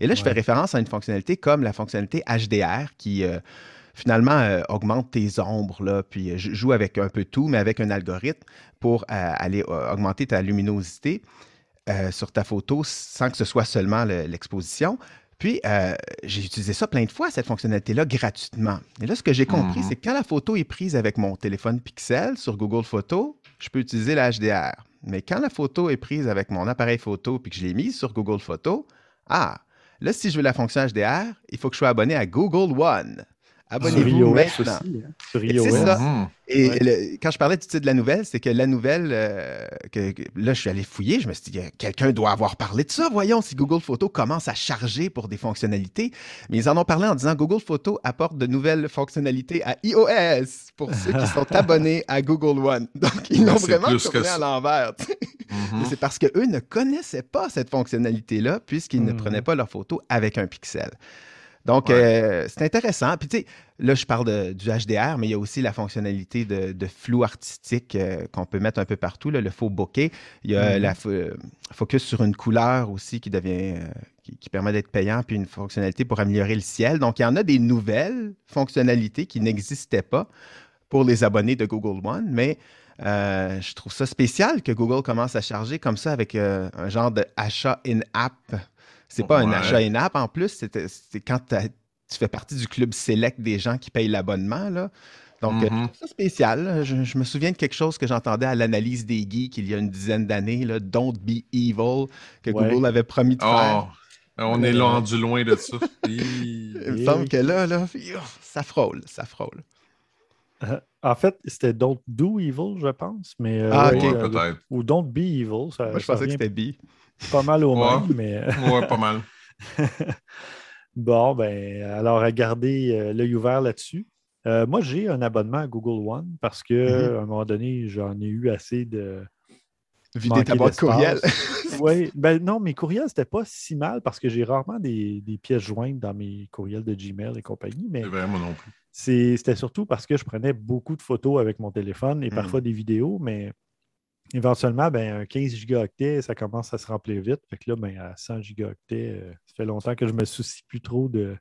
Et là, je fais référence à une fonctionnalité comme la fonctionnalité HDR qui euh, finalement euh, augmente tes ombres, là, puis je joue avec un peu tout, mais avec un algorithme pour aller augmenter ta luminosité sur ta photo sans que ce soit seulement l'exposition. Puis, j'ai utilisé ça plein de fois, cette fonctionnalité-là, gratuitement. Et là, ce que j'ai compris, mmh c'est que quand la photo est prise avec mon téléphone Pixel sur Google Photos, je peux utiliser la HDR. Mais quand la photo est prise avec mon appareil photo puis que je l'ai mise sur Google Photos, ah, là, si je veux la fonction HDR, il faut que je sois abonné à Google One. Abonnez-vous maintenant. Hein. C'est ça. Mhm. Et quand je parlais du titre de la nouvelle, c'est que la nouvelle, euh, que, là, je suis allé fouiller, je me suis dit, quelqu'un doit avoir parlé de ça. Voyons si Google Photos commence à charger pour des fonctionnalités. Mais ils en ont parlé en disant Google Photos apporte de nouvelles fonctionnalités à iOS pour ceux qui sont abonnés à Google One. Donc, ils l'ont vraiment tourné à l'envers. Mhm. C'est parce qu'eux ne connaissaient pas cette fonctionnalité-là puisqu'ils ne mhm. prenaient pas leurs photos avec un pixel. Donc, euh, c'est intéressant. Puis, tu sais, là, je parle du HDR, mais il y a aussi la fonctionnalité de, flou artistique euh, qu'on peut mettre un peu partout, le faux bokeh. Il y a mm-hmm. la euh, focus sur une couleur aussi qui devient, qui, permet d'être payant, puis une fonctionnalité pour améliorer le ciel. Donc, il y en a des nouvelles fonctionnalités qui n'existaient pas pour les abonnés de Google One, mais Euh, je trouve ça spécial que Google commence à charger comme ça avec euh, un genre de achat in-app. C'est pas un achat in-app en plus, c'est c'est quand tu fais partie du club select des gens qui payent l'abonnement. là. Donc, euh, je trouve ça spécial. Je, je me souviens de quelque chose que j'entendais à l'analyse des geeks il y a une dizaine d'années, là, Don't be evil, que Ouais. Google avait promis de faire. Oh, on est Euh, rendu loin de ça. Il me semble que là, là, ça frôle, ça frôle. En fait, c'était Don't Do Evil, je pense. Mais, euh, Ah, euh, peut-être. ou Don't Be Evil. Ça, Moi, je ça pensais que c'était bi. Pas mal au Ouais. même, mais Ouais, pas mal. bon, ben, alors à garder euh, l'œil ouvert là-dessus. Euh, moi, j'ai un abonnement à Google One parce que Mhm. à un moment donné, j'en ai eu assez de. Vider ta boîte courriel. Oui, ben non, mes courriels, c'était pas si mal parce que j'ai rarement des, des pièces jointes dans mes courriels de Gmail et compagnie, mais C'est vrai, moi non plus. c'était surtout parce que je prenais beaucoup de photos avec mon téléphone et Mm. parfois des vidéos, mais éventuellement, ben, un 15 gigaoctets, ça commence à se remplir vite. Fait que là, ben, à 100 gigaoctets, euh, ça fait longtemps que je me soucie plus trop de,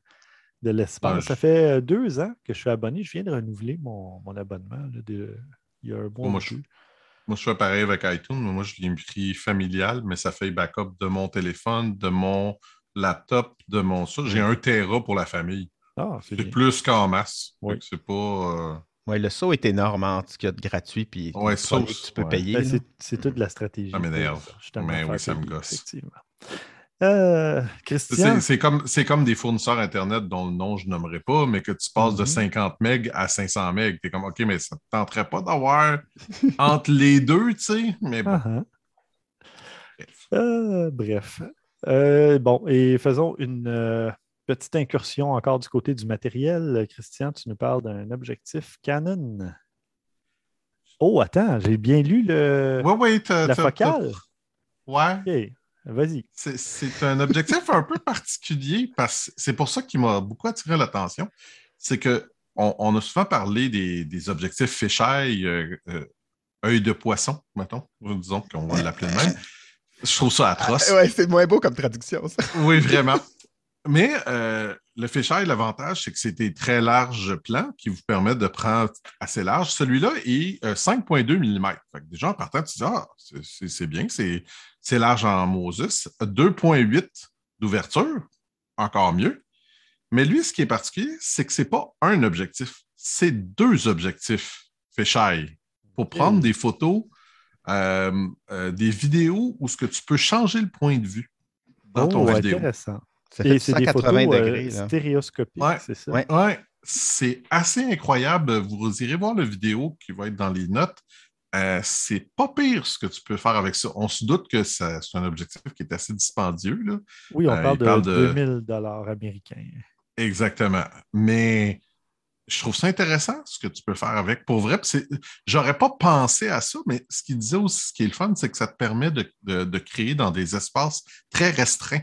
de l'espace. Ouais, Ça fait euh, deux ans que je suis abonné. Je viens de renouveler mon, mon abonnement là, de- il y a un bon Moi, je- bout. Moi, je fais pareil avec iTunes, mais moi, je l'ai pris familial, mais ça fait backup de mon téléphone, de mon laptop, de mon. J'ai un Tera pour la famille. Ah, c'est plus qu'en masse. Oui. C'est pas. euh, Ouais, le saut est énorme entre ce qu'il y a de gratuit puis Ouais, aussi, que tu peux ouais. payer. Ben, c'est- toute la stratégie. Ça m'énerve. pour justement Mais oui, ça me gosse. Effectivement. Euh, Christian, C'est comme, c'est comme des fournisseurs Internet dont le nom je nommerai pas, mais que tu passes de Mhm. 50 MB à 500 MB. Tu es comme, OK, mais ça ne te tenterait pas d'avoir entre les deux, tu sais? Mais bon. Ah, ah. Euh, bref. Euh, bon, et faisons une euh, petite incursion encore du côté du matériel. Christian, tu nous parles d'un objectif Canon. Oh, attends, j'ai bien lu le, ouais, t'as- la focale. Ouais. Vas-y. C'est- un objectif un peu particulier parce que c'est pour ça qu'il m'a beaucoup attiré l'attention. C'est que on, on a souvent parlé des, des objectifs fisheye, euh, euh, œil de poisson, mettons, disons qu'on va l'appeler de même. Je trouve ça atroce. Ouais, c'est moins beau comme traduction, ça. Oui, vraiment. Mais euh, le fisheye, l'avantage, c'est que c'est des très larges plans qui vous permettent de prendre assez large. Celui-là est euh, 5,2 mm. Fait que déjà, en partant, tu dis, ah, c'est- bien, c'est c'est large en Moses. 2,8 d'ouverture, encore mieux. Mais lui, ce qui est particulier, c'est que ce n'est pas un objectif, c'est deux objectifs fisheye pour prendre des photos, euh, euh, des vidéos où ce que tu peux changer le point de vue dans ton oh, vidéo. intéressant. Ça Et fait c'est des 180 photos euh, degrés. là. stéréoscopiques, Ouais. c'est ça? Ouais. Ouais, c'est assez incroyable. Vous irez voir la vidéo qui va être dans les notes. Euh, c'est pas pire ce que tu peux faire avec ça. On se doute que ça- c'est un objectif qui est assez dispendieux. Là. Oui, on Euh, parle de, parle de- 2000 dollars américains. Exactement. Mais je trouve ça intéressant ce que tu peux faire avec. Pour vrai, j'aurais pas pensé à ça, mais ce qu'il disait aussi, ce qui est le fun, c'est que ça te permet de, de- de créer dans des espaces très restreints.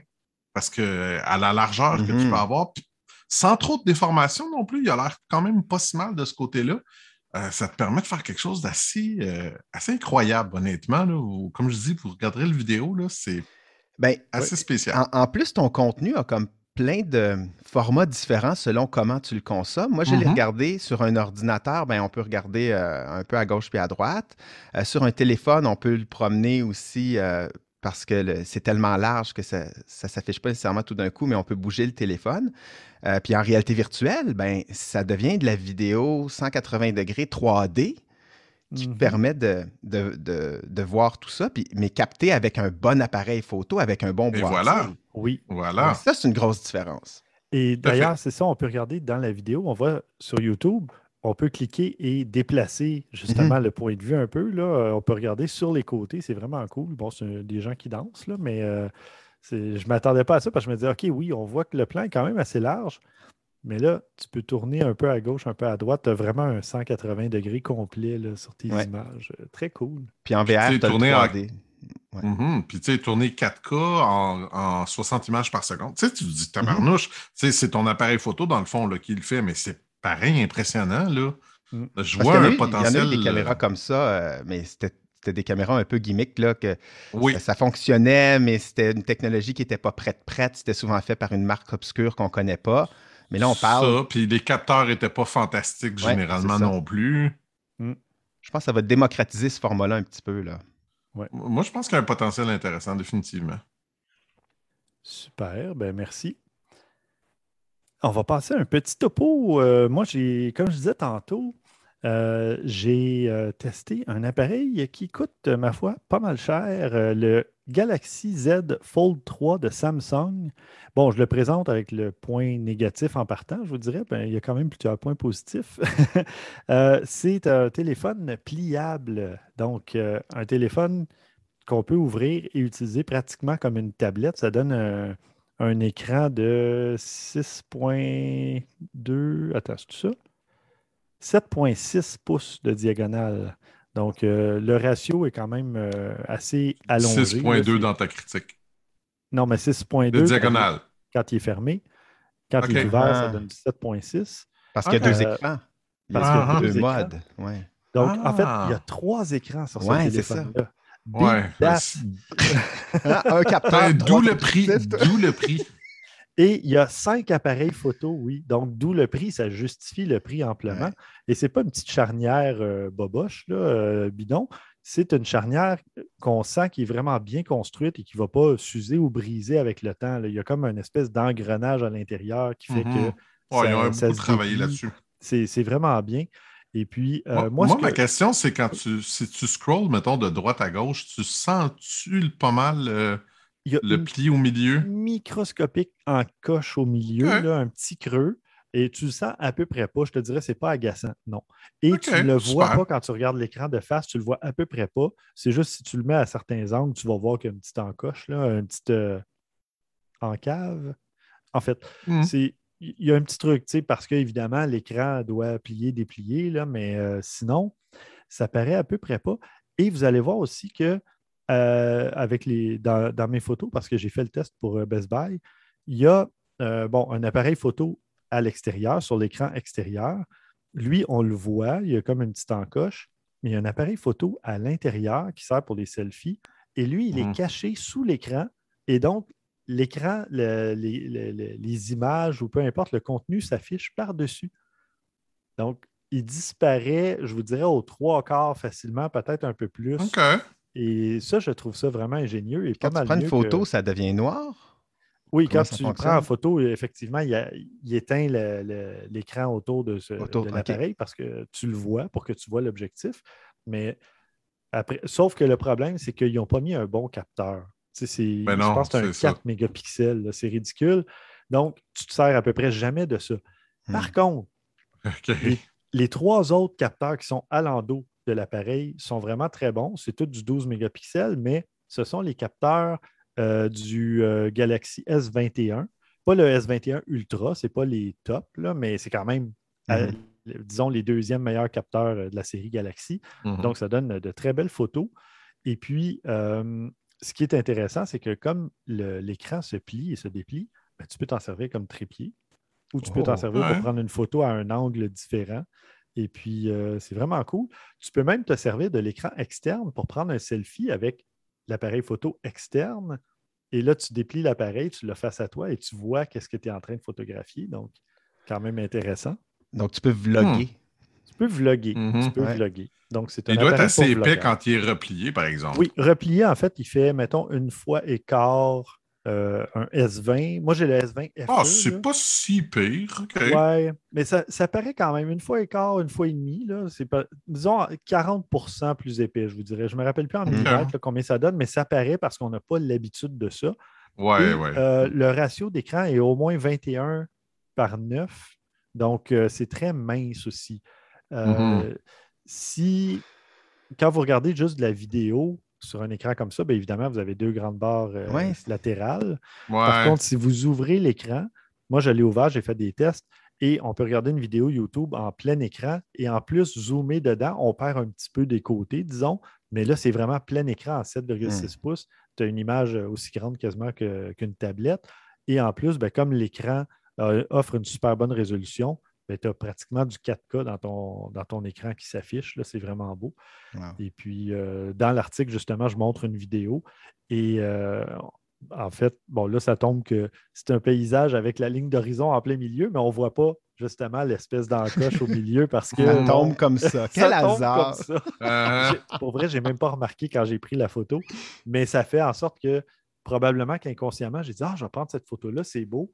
Parce que à la largeur que tu peux avoir, puis sans trop de déformation non plus, il a l'air quand même pas si mal de ce côté-là. Euh, ça te permet de faire quelque chose d'assez euh, assez incroyable, honnêtement. là. Comme je dis, vous regarderez le vidéo, c'est Ben, assez spécial. en, en plus, ton contenu a comme plein de formats différents selon comment tu le consommes. Moi, je l'ai Mhm. regardé sur un ordinateur, ben, on peut regarder euh, un peu à gauche puis à droite. Sur un téléphone, on peut le promener aussi parce que c'est tellement large que ça ne s'affiche pas nécessairement tout d'un coup, mais on peut bouger le téléphone. Euh, puis en réalité virtuelle, ben, ça devient de la vidéo 180 degrés 3D qui Mhm. permet de, de, de- de voir tout ça, puis, mais capté avec un bon appareil photo, avec un bon Et boîtier. voilà. Oui. Voilà. Ça, c'est une grosse différence. Et d'ailleurs, c'est ça, on peut regarder dans la vidéo, on voit sur YouTube, on peut cliquer et déplacer justement Mhm. le point de vue un peu. Là. Euh, On peut regarder sur les côtés, c'est vraiment cool. Bon, c'est des gens qui dansent, là, mais euh, c'est- je ne m'attendais pas à ça parce que je me disais, OK, oui, on voit que le plan est quand même assez large, mais là, tu peux tourner un peu à gauche, un peu à droite. Tu as vraiment un 180 degrés complet là, sur tes Ouais. images. Euh, Très cool. Puis en VR, tu tourner en- 3D. Ouais. Mhm. Puis, tu sais, tourner 4K en, en 60 images par seconde. Tu sais, tu te dis, tabarnouche, sais, c'est ton appareil photo, dans le fond, là, qui le fait, mais c'est pareil, impressionnant, là. Mm. Je Parce vois un eu- Il y en potentiel. a eu des caméras euh, comme ça, euh, mais c'était c'était des caméras un peu gimmick, là, que Oui, ça fonctionnait, mais c'était une technologie qui n'était pas prête prête. C'était souvent fait par une marque obscure qu'on ne connaît pas. Mais là, on parle. Ça, puis les capteurs n'étaient pas fantastiques Ouais, généralement non plus. Je pense que ça va démocratiser ce format-là un petit peu. Là. Moi, je pense qu'il y a un potentiel intéressant, définitivement. Super, ben merci. On va passer un petit topo. Euh, moi, j'ai, comme je disais tantôt, euh, j'ai euh, testé un appareil qui coûte, ma foi, pas mal cher, le Galaxy Z Fold 3 de Samsung. Bon, je le présente avec le point négatif en partant, je vous dirais. Ben, il y a quand même plusieurs points positifs. c'est un téléphone pliable. Donc, un téléphone qu'on peut ouvrir et utiliser pratiquement comme une tablette. Ça donne un un écran de 6.2. Attends, c'est tout ça? 7.6 pouces de diagonale. Donc, euh, le ratio est quand même euh, assez allongé. 6.2 dans ta critique. Non, mais 6.2. De diagonale. Quand il est fermé. Quand il est ouvert, ça ah. donne 7.6. Parce qu'il y a deux euh, écrans. Parce qu'il y a deux, modes. Ouais. Donc, en fait, il y a ah. trois écrans sur ce téléphone-là. Ouais. un capteur. D'où le prix. D'où le prix. Et il y a cinq appareils photo, oui. Donc, d'où le prix, ça justifie le prix amplement. Et ce n'est pas une petite charnière euh, boboche, là, euh, bidon. C'est une charnière qu'on sent qui est vraiment bien construite et qui ne va pas s'user ou briser avec le temps. Il y a comme une espèce d'engrenage à l'intérieur qui fait que. Oh, il y a beaucoup travailler là-dessus. C'est vraiment bien. Et puis, euh, moi, ma question, c'est quand tu, si tu scrolls, mettons, de droite à gauche, tu sens-tu pas mal euh, le pli au milieu? Microscopique en coche au milieu, un petit creux. Et tu le sens à peu près pas. Je te dirais, c'est pas agaçant. Non. Et tu ne le vois pas quand tu regardes l'écran de face, tu le vois à peu près pas. C'est juste si tu le mets à certains angles, tu vas voir qu'il y a une petite encoche, là, une petite euh, encave. En fait, mmh. c'est il y a un petit truc, parce qu'évidemment, l'écran doit plier, déplier, là, mais euh, sinon, ça paraît à peu près pas. Et vous allez voir aussi que euh, avec les, dans, mes photos, parce que j'ai fait le test pour euh, Best Buy, il y a bon, un appareil photo à l'extérieur, sur l'écran extérieur. Lui, on le voit, il y a comme une petite encoche, mais il y a un appareil photo à l'intérieur qui sert pour les selfies. Et lui, il est mmh. caché sous l'écran. Et donc, l'écran, les, images ou peu importe, le contenu s'affiche par-dessus. Donc, il disparaît, je vous dirais, aux trois quarts facilement, peut-être un peu plus. OK. Et ça, je trouve ça vraiment ingénieux. Et quand tu prends une photo, ça devient noir? Oui, quand tu prends en photo, effectivement, il, éteint l'écran autour de, l'appareil parce que tu le vois pour que tu vois l'objectif. Mais après, sauf que le problème, c'est qu'ils n'ont pas mis un bon capteur. Ben je pense que c'est un 4 mégapixels. C'est ridicule. Donc, tu te sers à peu près jamais de ça. Par hmm. contre, les, trois autres capteurs qui sont à l'endos de l'appareil sont vraiment très bons. C'est tout du 12 mégapixels, mais ce sont les capteurs euh, du euh, Galaxy S21. Pas le S21 Ultra, ce n'est pas les tops, là, mais c'est quand même, euh, hmm. disons, les deuxièmes meilleurs capteurs de la série Galaxy. Hmm. Donc, ça donne de très belles photos. Et puis, ce qui est intéressant, c'est que comme l'écran se plie et se déplie, ben, tu peux t'en servir comme trépied ou tu peux t'en oh, servir pour prendre une photo à un angle différent. Et puis, euh, c'est vraiment cool. Tu peux même te servir de l'écran externe pour prendre un selfie avec l'appareil photo externe. Et là, tu déplies l'appareil, tu le face à toi et tu vois qu'est-ce que tu es en train de photographier. Donc, quand même intéressant. Donc, tu peux vlogger. Hmm. Tu peux vlogger. Mm-hmm. Tu peux vlogger. Donc, c'est il doit être assez épais quand il est replié, par exemple. Oui, replié, en fait, il fait, mettons, une fois et quart euh, un S20. Moi, j'ai le S20 FE. Ah, c'est pas si pire. Oui, mais ça, ça, paraît quand même une fois et quart, une fois et demi. C'est pas, disons, 40% plus épais, je vous dirais. Je ne me rappelle plus en millimètres combien ça donne, mais ça paraît parce qu'on n'a pas l'habitude de ça. Ouais, ouais. Euh, le ratio d'écran est au moins 21 par 9. Donc, euh, c'est très mince aussi. Mm-hmm. Euh, si, quand vous regardez juste de la vidéo sur un écran comme ça, bien évidemment, vous avez deux grandes barres euh, latérales. Par contre, si vous ouvrez l'écran, moi, je l'ai ouvert, j'ai fait des tests et on peut regarder une vidéo YouTube en plein écran et en plus, zoomer dedans, on perd un petit peu des côtés, disons, mais là, c'est vraiment plein écran à 7,6 mm. pouces. Tu as une image aussi grande quasiment qu'une tablette. Et en plus, comme l'écran euh, offre une super bonne résolution, tu as pratiquement du 4K dans ton, dans ton écran qui s'affiche. C'est vraiment beau. Et puis, euh, dans l'article, justement, je montre une vidéo et euh, en fait, bon, là, ça tombe que c'est un paysage avec la ligne d'horizon en plein milieu, mais on ne voit pas justement l'espèce d'encoche au milieu parce que. Ça tombe comme ça. Quel hasard! Euh, Pour vrai, je n'ai même pas remarqué quand j'ai pris la photo, mais ça fait en sorte que probablement qu'inconsciemment, j'ai dit Ah, je vais prendre cette photo-là, c'est beau.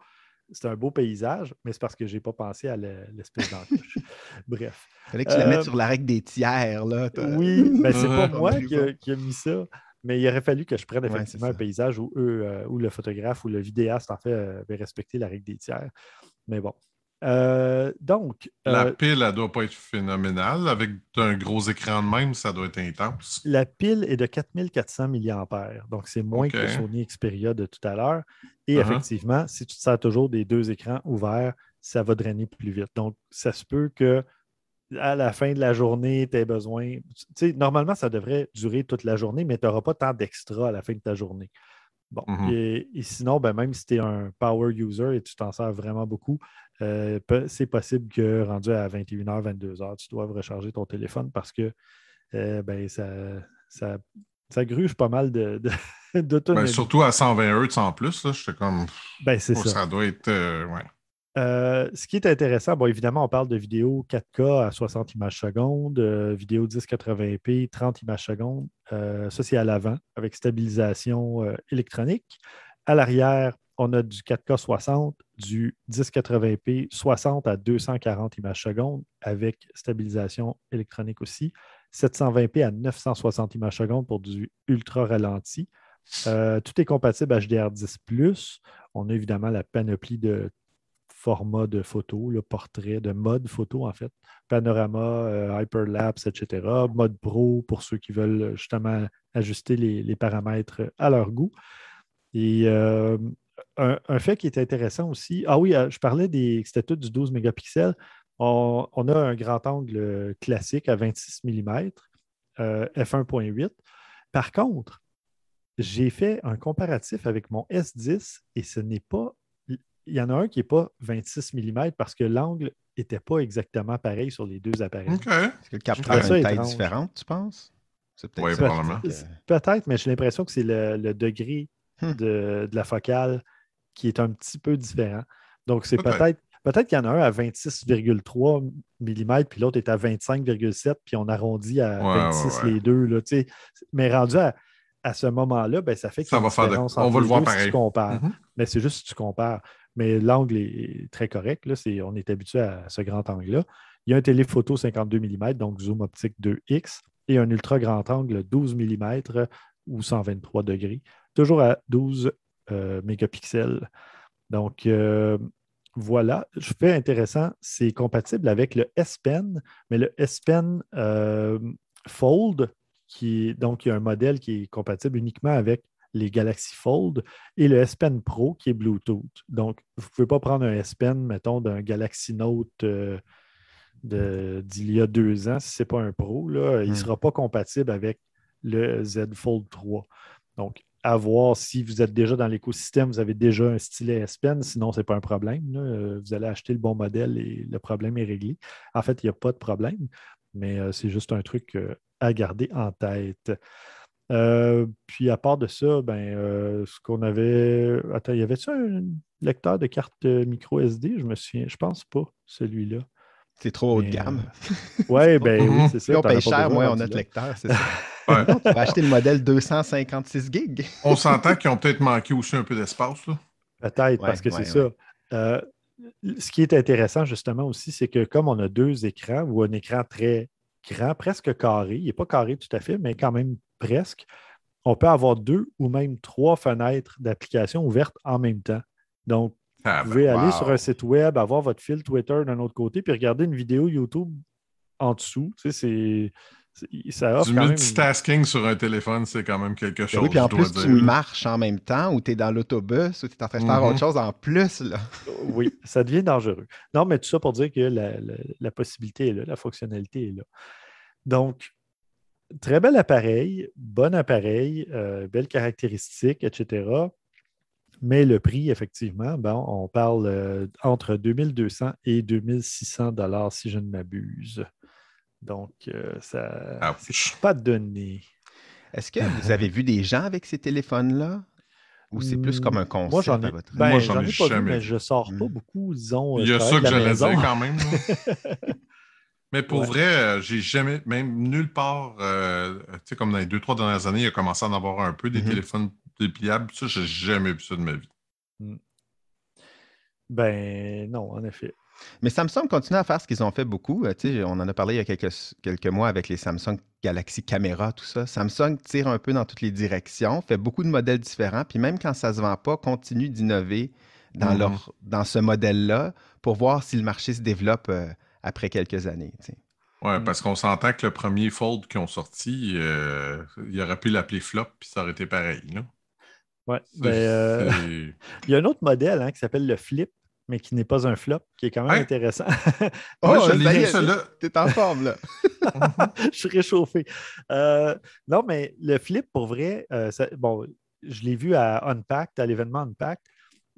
C'est un beau paysage, mais c'est parce que je n'ai pas pensé à le- l'espèce d'encoche. Bref. fallait que tu la mettes Euh, sur la règle des tiers. Là. Oui, mais c'est pas moi qui a, qui a mis ça. Mais il aurait fallu que je prenne effectivement un paysage où eux, euh, où le photographe ou le vidéaste, en fait, euh, avait respecté la règle des tiers. Mais bon. Euh, donc, La euh, pile, elle doit pas être phénoménale. Avec un gros écran de même, ça doit être intense. la pile est de 4400 mAh. Donc, c'est moins que le. Sony Xperia de tout à l'heure. Et Uh-huh. effectivement, si tu te sers toujours des deux écrans ouverts, ça va drainer plus vite. Donc, ça se peut que à la fin de la journée, tu aies besoin. Tu sais, normalement, ça devrait durer toute la journée, mais tu n'auras pas tant d'extra à la fin de ta journée. Bon. Mhm. et, et sinon, ben, même si tu es un power user et tu t'en sers vraiment beaucoup, euh, c'est possible que rendu à 21h, 22h, tu doives recharger ton téléphone parce que euh, ben, ça, ça, ça gruge pas mal de, de. Ben, surtout à 120 Hz en plus, là, j'étais comme. Ben, c'est oh, ça. ça doit être. euh, ouais. Euh, ce qui est intéressant, bon, évidemment, on parle de vidéo 4K à 60 images secondes, euh, vidéo 1080p, 30 images secondes. Euh, ça, c'est à l'avant, avec stabilisation euh, électronique. À l'arrière, on a du 4K 60, du 1080p 60 à 240 images secondes, avec stabilisation électronique aussi. 720p à 960 images secondes pour du ultra ralenti. Tout est compatible HDR10. On a évidemment la panoplie de format de photo, le portrait, de mode photo en fait, panorama, euh, hyperlapse, etc. Mode pro pour ceux qui veulent justement ajuster les, paramètres à leur goût. Et euh, un, fait qui est intéressant aussi, ah oui, euh, je parlais des, tout du 12 mégapixels. On, a un grand angle classique à 26 mm, euh, f1.8. Par contre, j'ai fait un comparatif avec mon S10 et ce n'est pas il y en a un qui n'est pas 26 mm parce que l'angle n'était pas exactement pareil sur les deux appareils. OK. Est-ce que le capteur a une taille étrange. différente, tu penses? C'est peut-être Oui, probablement. Peut-être, mais j'ai l'impression que c'est le, le degré Hmm. de, de la focale qui est un petit peu différent. Donc, c'est Peut-être. peut-être. Peut-être qu'il y en a un à 26,3 mm, puis l'autre est à 25,7, puis on arrondit à Ouais, 26 ouais, ouais. les deux. Là, mais rendu à, à ce moment-là, ben, ça fait qu'il y Ça va faire de- on va le voir deux si pareil. tu compares. Mhm. Mais c'est juste si tu compares. Mais l'angle est très correct. Là. On est habitué à ce grand angle-là. Il y a un téléphoto 52 mm, donc zoom optique 2x, et un ultra grand angle 12 mm ou 123 degrés, toujours à 12 euh, mégapixels. Donc, euh, voilà. Je fais intéressant, c'est compatible avec le S Pen, mais le S Pen euh, Fold, qui est, donc il y a un modèle qui est compatible uniquement avec les Galaxy Fold et le S Pen Pro qui est Bluetooth. Donc, vous ne pouvez pas prendre un S Pen, mettons, d'un Galaxy Note euh, d'il y a deux ans, si ce n'est pas un Pro. Là, il ne Hmm. sera pas compatible avec le Z Fold 3. Donc, à voir si vous êtes déjà dans l'écosystème, vous avez déjà un stylet S Pen, sinon, ce n'est pas un problème. là. Euh, Vous allez acheter le bon modèle et le problème est réglé. En fait, il n'y a pas de problème, mais euh, c'est juste un truc à garder en tête. Euh, puis à part de ça, ben, euh, ce qu'on avait. Attends, y avait-tu un lecteur de carte euh, micro SD? Je me souviens, je pense pas, celui-là. C'est trop haut de gamme. Oui, ben oui, c'est ça. Plus on paye cher, moins on a de là. lecteur, c'est ça. Ouais. Tu vas acheter le modèle 256 gigs. On s'entend qu'ils ont peut-être manqué aussi un peu d'espace. là. Peut-être, Ouais, parce que ouais, c'est ça. Euh, ce qui est intéressant, justement, aussi, c'est que comme on a deux écrans ou un écran très grand, presque carré, il n'est pas carré tout à fait, mais quand même presque, on peut avoir deux ou même trois fenêtres d'application ouvertes en même temps. Donc, Ah, vous ben, pouvez aller wow. sur un site web, avoir votre fil Twitter d'un autre côté, puis regarder une vidéo YouTube en dessous. Tu sais, c'est, ça offre du quand même une- multitasking sur un téléphone, c'est quand même quelque Ben chose. oui, puis en je dois plus, tu dire. marches en même temps ou tu es dans l'autobus ou tu es en train de faire Mhm. autre chose en plus. Là. Oui, ça devient dangereux. Non, mais tout ça pour dire que la, la- la possibilité est là, la fonctionnalité est là. Donc, très bel appareil, bon appareil, euh, belles caractéristiques, etc. Mais le prix, effectivement, bon, on parle euh, entre 2200 et 2600 dollars si je ne m'abuse. Donc, euh, ça Ouch. c'est pas donné. Est-ce que vous avez vu des gens avec ces téléphones-là? Ou c'est plus comme un concept Moi, j'en ai, à votre ben, Moi, j'en ai ai pas vu, jamais mais je sors pas Mm. beaucoup, disons. Il y a ça que j'allais dire quand même. Mais pour Ouais. vrai, euh, j'ai jamais, même nulle part, euh, tu sais, comme dans les deux, trois dernières années, il a commencé à en avoir un peu des Mhm. téléphones dépliables. Ça, j'ai jamais vu ça de ma vie. Ben non, en effet. Mais Samsung continue à faire ce qu'ils ont fait beaucoup. Euh, tu sais, on en a parlé il y a quelques, quelques mois avec les Samsung Galaxy Camera, tout ça. Samsung tire un peu dans toutes les directions, fait beaucoup de modèles différents, puis même quand ça ne se vend pas, continue d'innover dans, Mhm. leur, dans ce modèle-là pour voir si le marché se développe euh, après quelques années. Mm. parce qu'on s'entend que le premier Fold qu'ils ont sorti, euh, il aurait pu l'appeler flop, puis ça aurait été pareil. Ouais. C'est- Ben, euh, il y a un autre modèle hein, qui s'appelle le Flip, mais qui n'est pas un flop, qui est quand même Hein? intéressant. Moi, Oh, je l'ai vu, celui-là. T'es en forme, là. je suis réchauffé. Euh, non, mais le flip, pour vrai, euh, ça- bon, je l'ai vu à Unpacked, à l'événement Unpacked,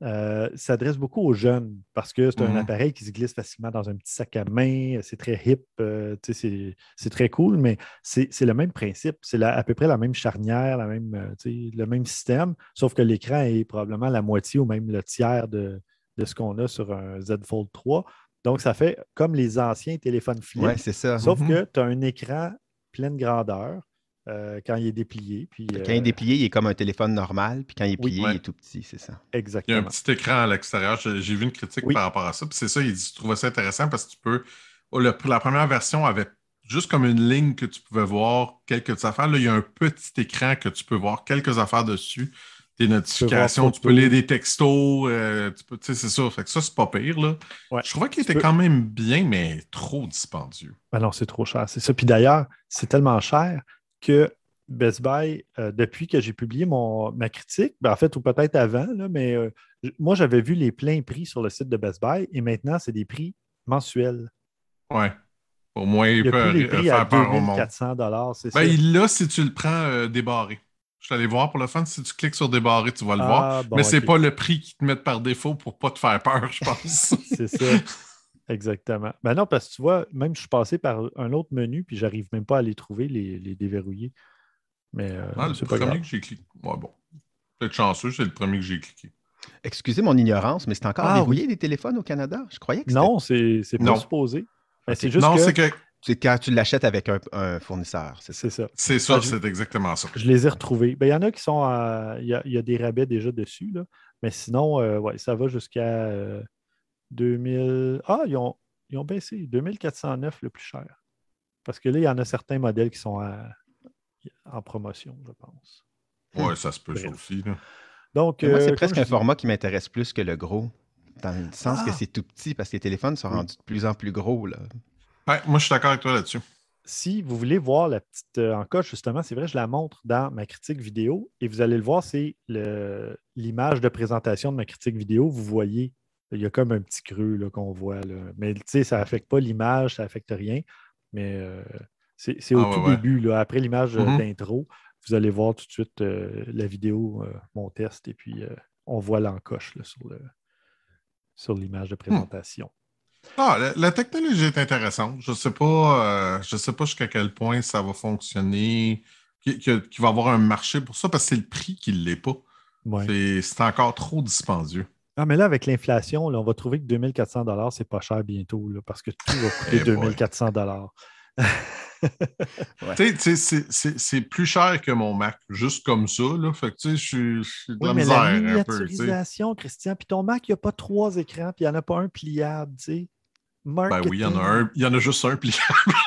euh, s'adresse beaucoup aux jeunes parce que c'est un Mhm. appareil qui se glisse facilement dans un petit sac à main. C'est très hip, euh, c'est c'est très cool, mais c'est c'est le même principe. C'est la- à peu près la même charnière, la même, euh, le même système, sauf que l'écran est probablement la moitié ou même le tiers de, de ce qu'on a sur un Z Fold 3. Donc, ça fait comme les anciens téléphones flip. Ouais, c'est ça. Sauf Mhm. que tu as un écran pleine grandeur euh, quand il est déplié. Puis, Quand il est euh, déplié, il est comme un téléphone normal, puis quand il est Oui. plié, Ouais. il est tout petit, c'est ça. Il y a un Exactement. petit écran à l'extérieur. J'ai vu une critique Oui. par rapport à ça. Puis c'est ça, il dit, je trouvais ça intéressant parce que tu peux. oh, le- la première version avait juste comme une ligne que tu pouvais voir quelques affaires. Là, il y a un petit écran que tu peux voir quelques affaires dessus. Des notifications, tu peux lire des textos. euh, tu peux- tu sais, c'est ça. Fait que ça, c'est pas pire. Là. Ouais. Je trouvais qu'il était peux- quand même bien, mais trop dispendieux. Ben non, c'est trop cher. C'est ça. Puis d'ailleurs, c'est tellement cher que Best Buy, euh, depuis que j'ai publié mon, ma critique, ben en fait, ou peut-être avant, là, mais euh, moi, j'avais vu les pleins prix sur le site de Best Buy et maintenant, c'est des prix mensuels. Ouais. Au moins, Il il a peut les prix à faire peur au monde. 2400 c'est Ben, ça. il l'a si tu le prends euh, débarré. Je suis allé voir pour le fun. Si tu cliques sur débarré, tu vas le voir. Ah, bon, Mais c'est ok. pas le prix qu'ils te mettent par défaut pour pas te faire peur, je pense. C'est ça. Exactement. Ben non, parce que tu vois, même je suis passé par un autre menu, puis j'arrive même pas à les trouver, les, les déverrouiller. Mais euh, Ah, le c'est pas premier grave. que j'ai cliqué. Ouais, bon. Peut-être chanceux, c'est le premier que j'ai cliqué. Excusez mon ignorance, mais c'est encore Ah, verrouillé des téléphones au Canada? Je croyais que c'était- Non, c'est c'est pas Non. supposé. Ben, juste non, que c'est que c'est quand tu l'achètes avec un, un fournisseur, c'est ça? c'est ça. c'est je- c'est exactement ça. Je les ai retrouvés. Ben, Il y en a qui sont à- Il y, a, il y a des rabais déjà dessus, là. mais sinon, euh, ouais, ça va jusqu'à euh, 2000. Ah, ils ont, ils ont baissé. 2409 le plus cher. Parce que là, il y en a certains modèles qui sont à- en promotion, je pense. Ouais, ça se peut, ça aussi. là. Donc, moi, euh, c'est comme presque un dis- format qui m'intéresse plus que le gros. Dans le sens que Ah! c'est tout petit parce que les téléphones sont Oui. rendus de plus en plus gros. Là. Ouais, moi, je suis d'accord avec toi là-dessus. si vous voulez voir la petite euh, encoche, justement, c'est vrai, je la montre dans ma critique vidéo et vous allez le voir, c'est le- l'image de présentation de ma critique vidéo. Vous voyez, il y a comme un petit creux qu'on voit. Là. Mais tu sais, ça n'affecte pas l'image, ça n'affecte rien. Mais euh, c'est au Ah tout ouais. début, là, après l'image euh, Mhm. d'intro. Vous allez voir tout de suite euh, la vidéo, euh, mon test, et puis on voit l'encoche sur le- sur l'image de Hmm. présentation. Ah, la, la technologie est intéressante. Je ne sais pas, je sais pas jusqu'à quel point ça va fonctionner, qu'il va y avoir un marché pour ça, parce que c'est le prix qui ne l'est pas. Ouais. C'est encore trop dispendieux. Ah, mais là, avec l'inflation, là, on va trouver que 2400 c'est pas cher bientôt, là, parce que tout va coûter Eh boy. 2400 Tu sais, tu sais, c'est- c'est c'est plus cher que mon Mac, juste comme ça. Là. Fait que tu sais, je suis- de Oui, la mais misère la un peu. miniaturisation, Christian, puis ton Mac, il n'y a pas trois écrans, puis il n'y en a pas un pliable, tu sais. Ben oui, il y en a un. Il y en a juste un pliable.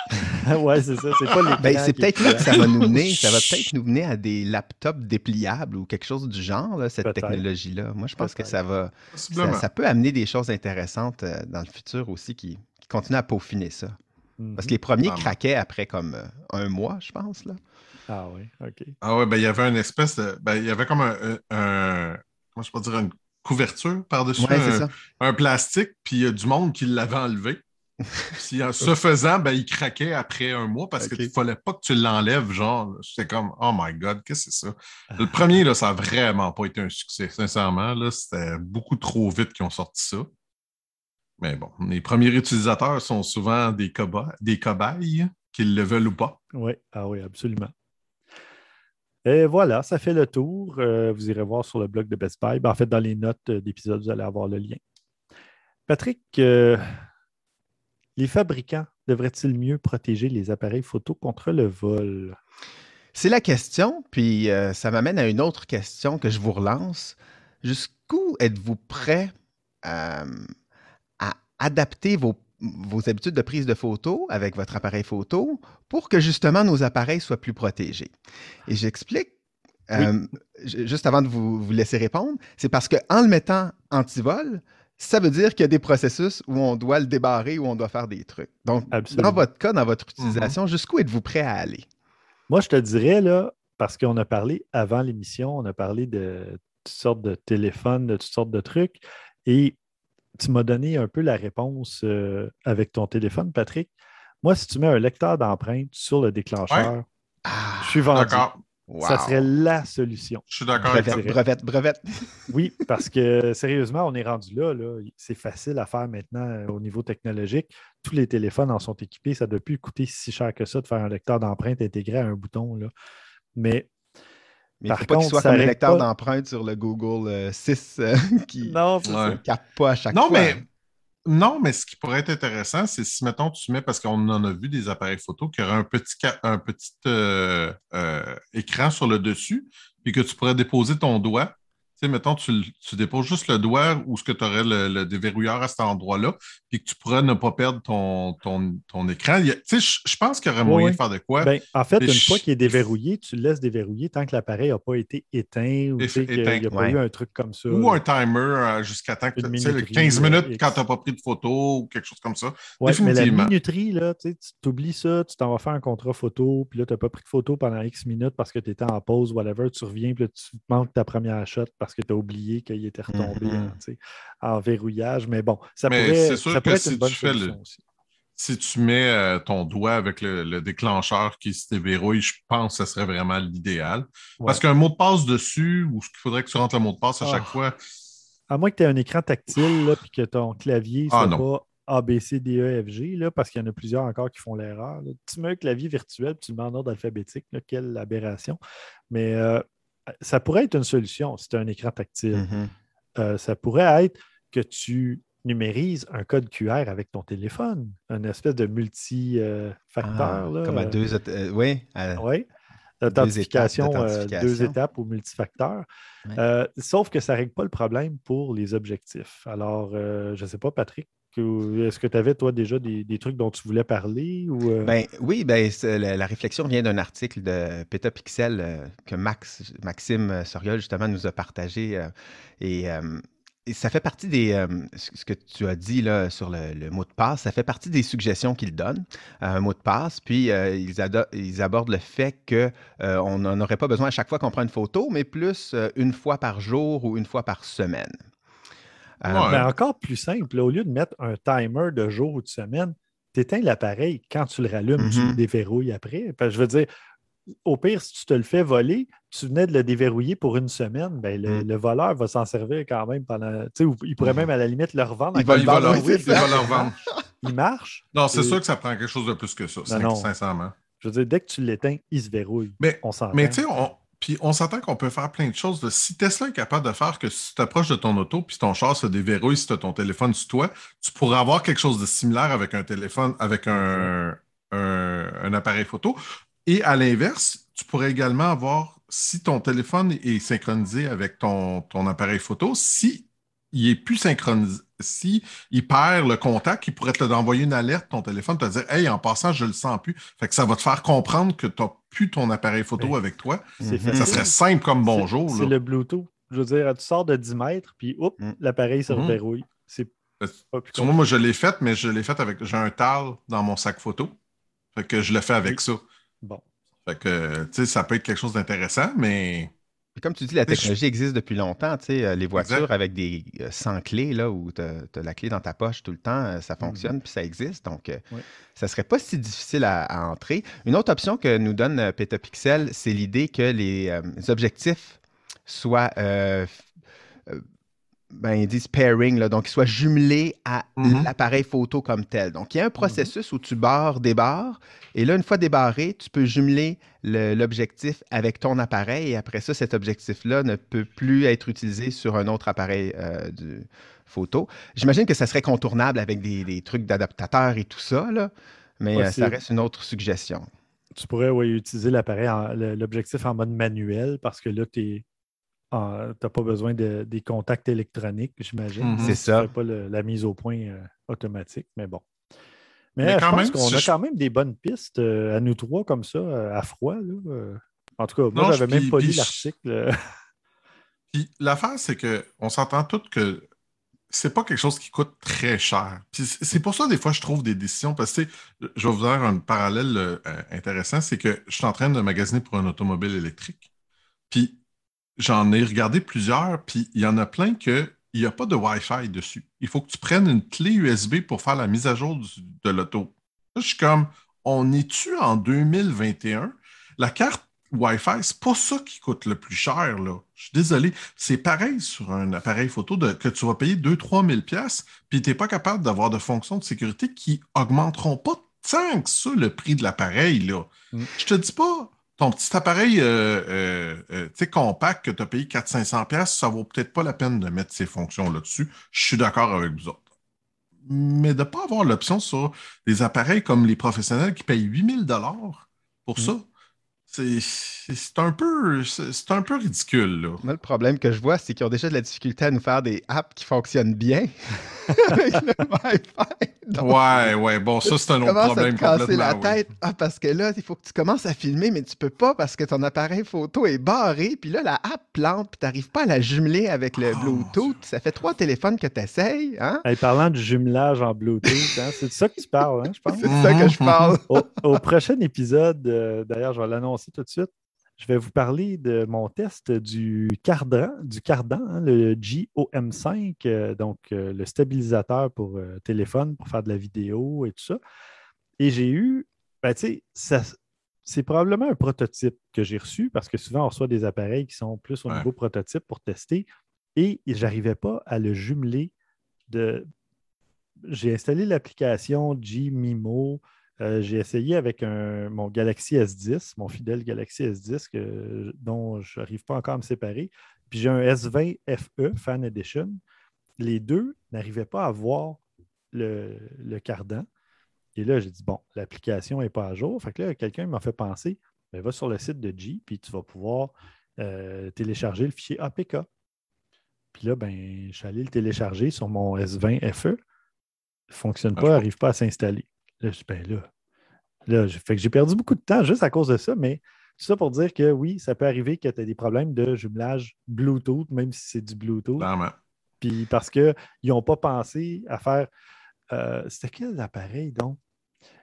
ouais, c'est ça, c'est pas. Ben, c'est peut-être là que ça va nous mener. Ça va peut-être nous mener à des laptops dépliables ou quelque chose du genre, là, cette technologie-là. Moi, je pense que ça va. Ça, peut amener des choses intéressantes euh, dans le futur aussi qui, qui continuent à peaufiner ça. Mhm. Parce que les premiers Ah, craquaient après comme euh, un mois, je pense. Là. Ah oui, OK. Ah ouais, ben il y avait une espèce de. Ben, il y avait comme un. un, un- comment je peux dire, une couverture par-dessus Ouais, un, un plastique, puis il y a du monde qui l'avait enlevé. Puis en ce faisant, ben, il craquait après un mois parce qu'il ne fallait pas que tu l'enlèves, genre. J'étais comme, oh my God, qu'est-ce que c'est ça? Le premier, là, ça n'a vraiment pas été un succès, sincèrement. Là, c'était beaucoup trop vite qu'ils ont sorti ça. Mais bon, les premiers utilisateurs sont souvent des, cobayes, des cobayes, qu'ils le veulent ou pas. Oui, ah oui, absolument. Et voilà, ça fait le tour. Euh, vous irez voir sur le blog de Best Buy. Ben, en fait, dans les notes d'épisode, vous allez avoir le lien. Patrick, euh, les fabricants devraient-ils mieux protéger les appareils photo contre le vol? C'est la question, puis euh, ça m'amène à une autre question que je vous relance. Jusqu'où êtes-vous prêt à adapter vos, habitudes de prise de photo avec votre appareil photo pour que justement nos appareils soient plus protégés? Et j'explique euh, juste avant de vous, vous laisser répondre, c'est parce qu'en le mettant anti-vol, ça veut dire qu'il y a des processus où on doit le débarrer, où on doit faire des trucs. Donc, dans votre cas, dans votre mhm. utilisation, jusqu'où êtes-vous prêt à aller? Moi, je te dirais, là, parce qu'on a parlé avant l'émission, on a parlé de toutes sortes de téléphones, de toutes sortes de trucs, et tu m'as donné un peu la réponse euh, avec ton téléphone, Patrick. Moi, si tu mets un lecteur d'empreintes sur le déclencheur, je suis vendu. Ça serait la solution. Je suis d'accord avec toi. Brevette, brevette. oui, parce que sérieusement, on est rendu là. C'est facile à faire maintenant euh, au niveau technologique. Tous les téléphones en sont équipés. Ça ne doit plus coûter si cher que ça de faire un lecteur d'empreinte intégré à un bouton. Là. Mais mais il ne faut pas qu'il soit comme le lecteur d'empreinte sur le Google 6 euh, qui ne capte pas à chaque non, fois. Mais, non, mais ce qui pourrait être intéressant, c'est si, mettons, tu mets, parce qu'on en a vu des appareils photo, qui auraient un petit, un petit euh, euh, écran sur le dessus, puis que tu pourrais déposer ton doigt sais, mettons, tu, déposes juste le doigt ou ce que tu aurais le, déverrouilleur à cet endroit-là, puis que tu pourrais ne pas perdre ton, ton, écran. Tu sais, je pense qu'il y aurait moyen de faire de quoi. Ben, en fait, une fois qu'il est déverrouillé, tu le laisses déverrouiller tant que l'appareil n'a pas été éteint ou qu'il n'y a pas eu un truc comme ça. Ou un timer euh, jusqu'à temps que tu 15 minutes quand tu n'as pas pris de photo ou quelque chose comme ça. Oui, mais la minuterie, là, tu t'oublies ça, tu t'en vas faire un contrat photo, puis là, tu n'as pas pris de photo pendant X minutes parce que tu étais en pause, whatever, tu reviens, puis là, tu manques ta première shot parce que tu as oublié qu'il était retombé mm-hmm. en, verrouillage. Mais bon, ça pourrait, ça être si une bonne solution aussi. Si tu mets euh, ton doigt avec le, déclencheur qui se déverrouille, je pense que ce serait vraiment l'idéal. Parce qu'un mot de passe dessus, ou ce qu'il faudrait que tu rentres le mot de passe à chaque ah. fois. À moins que tu aies un écran tactile et que ton clavier ne ah, soit pas A, B, C, D, E, F, G, là, parce qu'il y en a plusieurs encore qui font l'erreur. Tu mets un clavier virtuel tu le mets en ordre alphabétique. quelle aberration. Mais euh, ça pourrait être une solution si tu as un écran tactile. Mm-hmm. Euh, ça pourrait être que tu numérises un code QR avec ton téléphone, une espèce de multi-facteur. Ah, comme à deux, euh, oui. oui. Authentification, deux étapes, ou multifacteur. sauf que ça ne règle pas le problème pour les objectifs. Alors, je ne sais pas, Patrick, est-ce que tu avais, toi, déjà des, trucs dont tu voulais parler? Ou, euh? ben, oui, ben, la, réflexion vient d'un article de Petapixel euh, que Max, Maxime Soriol, justement, nous a partagé. Euh, et, ça fait partie des. ce que tu as dit là, sur le, mot de passe, ça fait partie des suggestions qu'il donne, un mot de passe. Puis, ils, ils, abordent le fait qu'on n'en aurait pas besoin à chaque fois qu'on prend une photo, mais plus une fois par jour ou une fois par semaine. Euh, encore plus simple, au lieu de mettre un timer de jour ou de semaine, tu éteins l'appareil quand tu le rallumes, tu le mm-hmm. déverrouilles après. je veux dire, au pire, si tu te le fais voler, tu venais de le déverrouiller pour une semaine, ben, le, mm. voleur va s'en servir quand même pendant. Il pourrait même à la limite le revendre. Il va, le revendre. il marche. Non, c'est sûr que ça prend quelque chose de plus que ça, sincèrement. Je veux dire, dès que tu l'éteins, il se verrouille. Mais, on mais tu sais, on, puis on s'entend qu'on peut faire plein de choses. Si Tesla est capable de faire que si tu t'approches de ton auto puis ton char se déverrouille si tu as ton téléphone sur toi, tu pourrais avoir quelque chose de similaire avec un téléphone, avec un, appareil photo. Et à l'inverse, tu pourrais également avoir, si ton téléphone est synchronisé avec ton, ton appareil photo, si il est plus synchronisé, si il perd le contact, il pourrait te envoyer une alerte, ton téléphone, te dire Hey, en passant, je le sens plus. Fait que ça va te faire comprendre que tu n'as plus ton appareil photo avec toi. Ça serait simple comme bonjour. C'est le Bluetooth. Je veux dire, tu sors de 10 mètres, puis hop, mm. l'appareil se verrouille. C'est Sur moi, moi, je l'ai fait, mais je l'ai fait avec. J'ai un TAL dans mon sac photo. Fait que je le fais avec ça. Bon. Fait que, tu sais, ça peut être quelque chose d'intéressant, mais comme tu dis, la technologie existe depuis longtemps. Tu sais, euh, les voitures avec des 100 euh, clés, là, où tu as, la clé dans ta poche tout le temps, euh, ça fonctionne, mhm. puis ça existe. Donc, ça ne serait pas si difficile à, entrer. Une autre option que nous donne Petapixel, c'est l'idée que les objectifs soient ben, ils disent pairing, là, donc qu'il soit jumelé à Mhm. l'appareil photo comme tel. Donc, il y Mhm. a un processus où tu barres, débarres, et là, une fois débarré, tu peux jumeler le- l'objectif avec ton appareil, et après ça, cet objectif-là ne peut plus être utilisé sur un autre appareil euh, photo. J'imagine que ça serait contournable avec des, des trucs d'adaptateur et tout ça, là, mais euh, ça reste une autre suggestion. Tu pourrais ouais, utiliser l'appareil, l'objectif en mode manuel parce que là, tu n'as pas besoin de, des contacts électroniques, j'imagine. Mhm. C'est Tu ça. pas le- la mise au point euh, automatique, mais bon. Mais, Mais euh, quand je pense qu'on si a je- quand même des bonnes pistes euh, à nous trois comme ça, euh, à froid. là. En tout cas, moi, j'avais même pas lu l'article. Puis l'affaire, c'est qu'on s'entend tous que c'est pas quelque chose qui coûte très cher. Puis c'est c'est pour ça, des fois, je trouve des décisions. Parce que, tu je vais vous faire un parallèle intéressant. C'est que je suis en train de magasiner pour un automobile électrique. Puis j'en ai regardé plusieurs. Puis il y en a plein que il n'y a pas de Wi-Fi dessus. Il faut que tu prennes une clé USB pour faire la mise à jour du- de l'auto. Je suis comme, on est-tu en 2021? La carte Wi-Fi, c'est pas ça qui coûte le plus cher, là. Je suis désolé. C'est pareil sur un appareil photo de- que tu vas payer 2-3 000 pièces puis tu n'es pas capable d'avoir de fonctions de sécurité qui augmenteront pas tant que ça le prix de l'appareil, là. Mm. Je te dis pas, ton petit appareil euh, euh, euh, tu sais, compact que tu as payé 400-500 pièces, ça vaut peut-être pas la peine de mettre ces fonctions là-dessus. Je suis d'accord avec vous autres. Mais de ne pas avoir l'option sur des appareils comme les professionnels qui payent 8000 dollars pour Mm. ça, c'est c'est un peu c'est un peu ridicule là. Moi, le problème que je vois, c'est qu'ils ont déjà de la difficulté à nous faire des apps qui fonctionnent bien avec le Wi-Fi. Donc, Ouais, ouais, bon, ça c'est un autre problème te casser complètement. la oui. tête. Ah, parce que là, il faut que tu commences à filmer, mais tu peux pas parce que ton appareil photo est barré. Puis là, la app plante, puis tu n'arrives pas à la jumeler avec le Oh. Bluetooth. Ça fait trois téléphones que tu essayes. Hein? Hey, parlant du jumelage en Bluetooth, hein, c'est de ça que tu parles, hein, je pense. C'est de ça que je Mhm, parle. Au, au prochain épisode, euh, d'ailleurs, je vais l'annoncer tout de suite. Je vais vous parler de mon test du cardan, du cardan, hein, le GOM5, euh, donc euh, le stabilisateur pour euh, téléphone pour faire de la vidéo et tout ça. Et j'ai eu, ben, tu sais, c'est probablement un prototype que j'ai reçu parce que souvent on reçoit des appareils qui sont plus au Ouais. niveau prototype pour tester et j'arrivais pas à le jumeler de. J'ai installé l'application G-Mimo. Euh, j'ai essayé avec un- mon Galaxy S10, mon fidèle Galaxy S10, que- dont je n'arrive pas encore à me séparer. Puis j'ai un S20 FE, Fan Edition. Les deux n'arrivaient pas à voir le, le cardan. Et là, j'ai dit, bon, l'application n'est pas à jour. Fait que là, quelqu'un m'a fait penser, ben, va sur le site de G, puis tu vas pouvoir euh, télécharger le fichier APK. Puis là, ben, je suis allé le télécharger sur mon S20 FE. Il ne fonctionne Ah, pas, n'arrive pas à s'installer. Là, je dis, ben là, là j'ai- fait que j'ai perdu beaucoup de temps juste à cause de ça, mais tout ça pour dire que oui, ça peut arriver que tu aies des problèmes de jumelage Bluetooth, même si c'est du Bluetooth. Clairement. Puis parce qu'ils n'ont pas pensé à faire. euh, C'était quel appareil donc?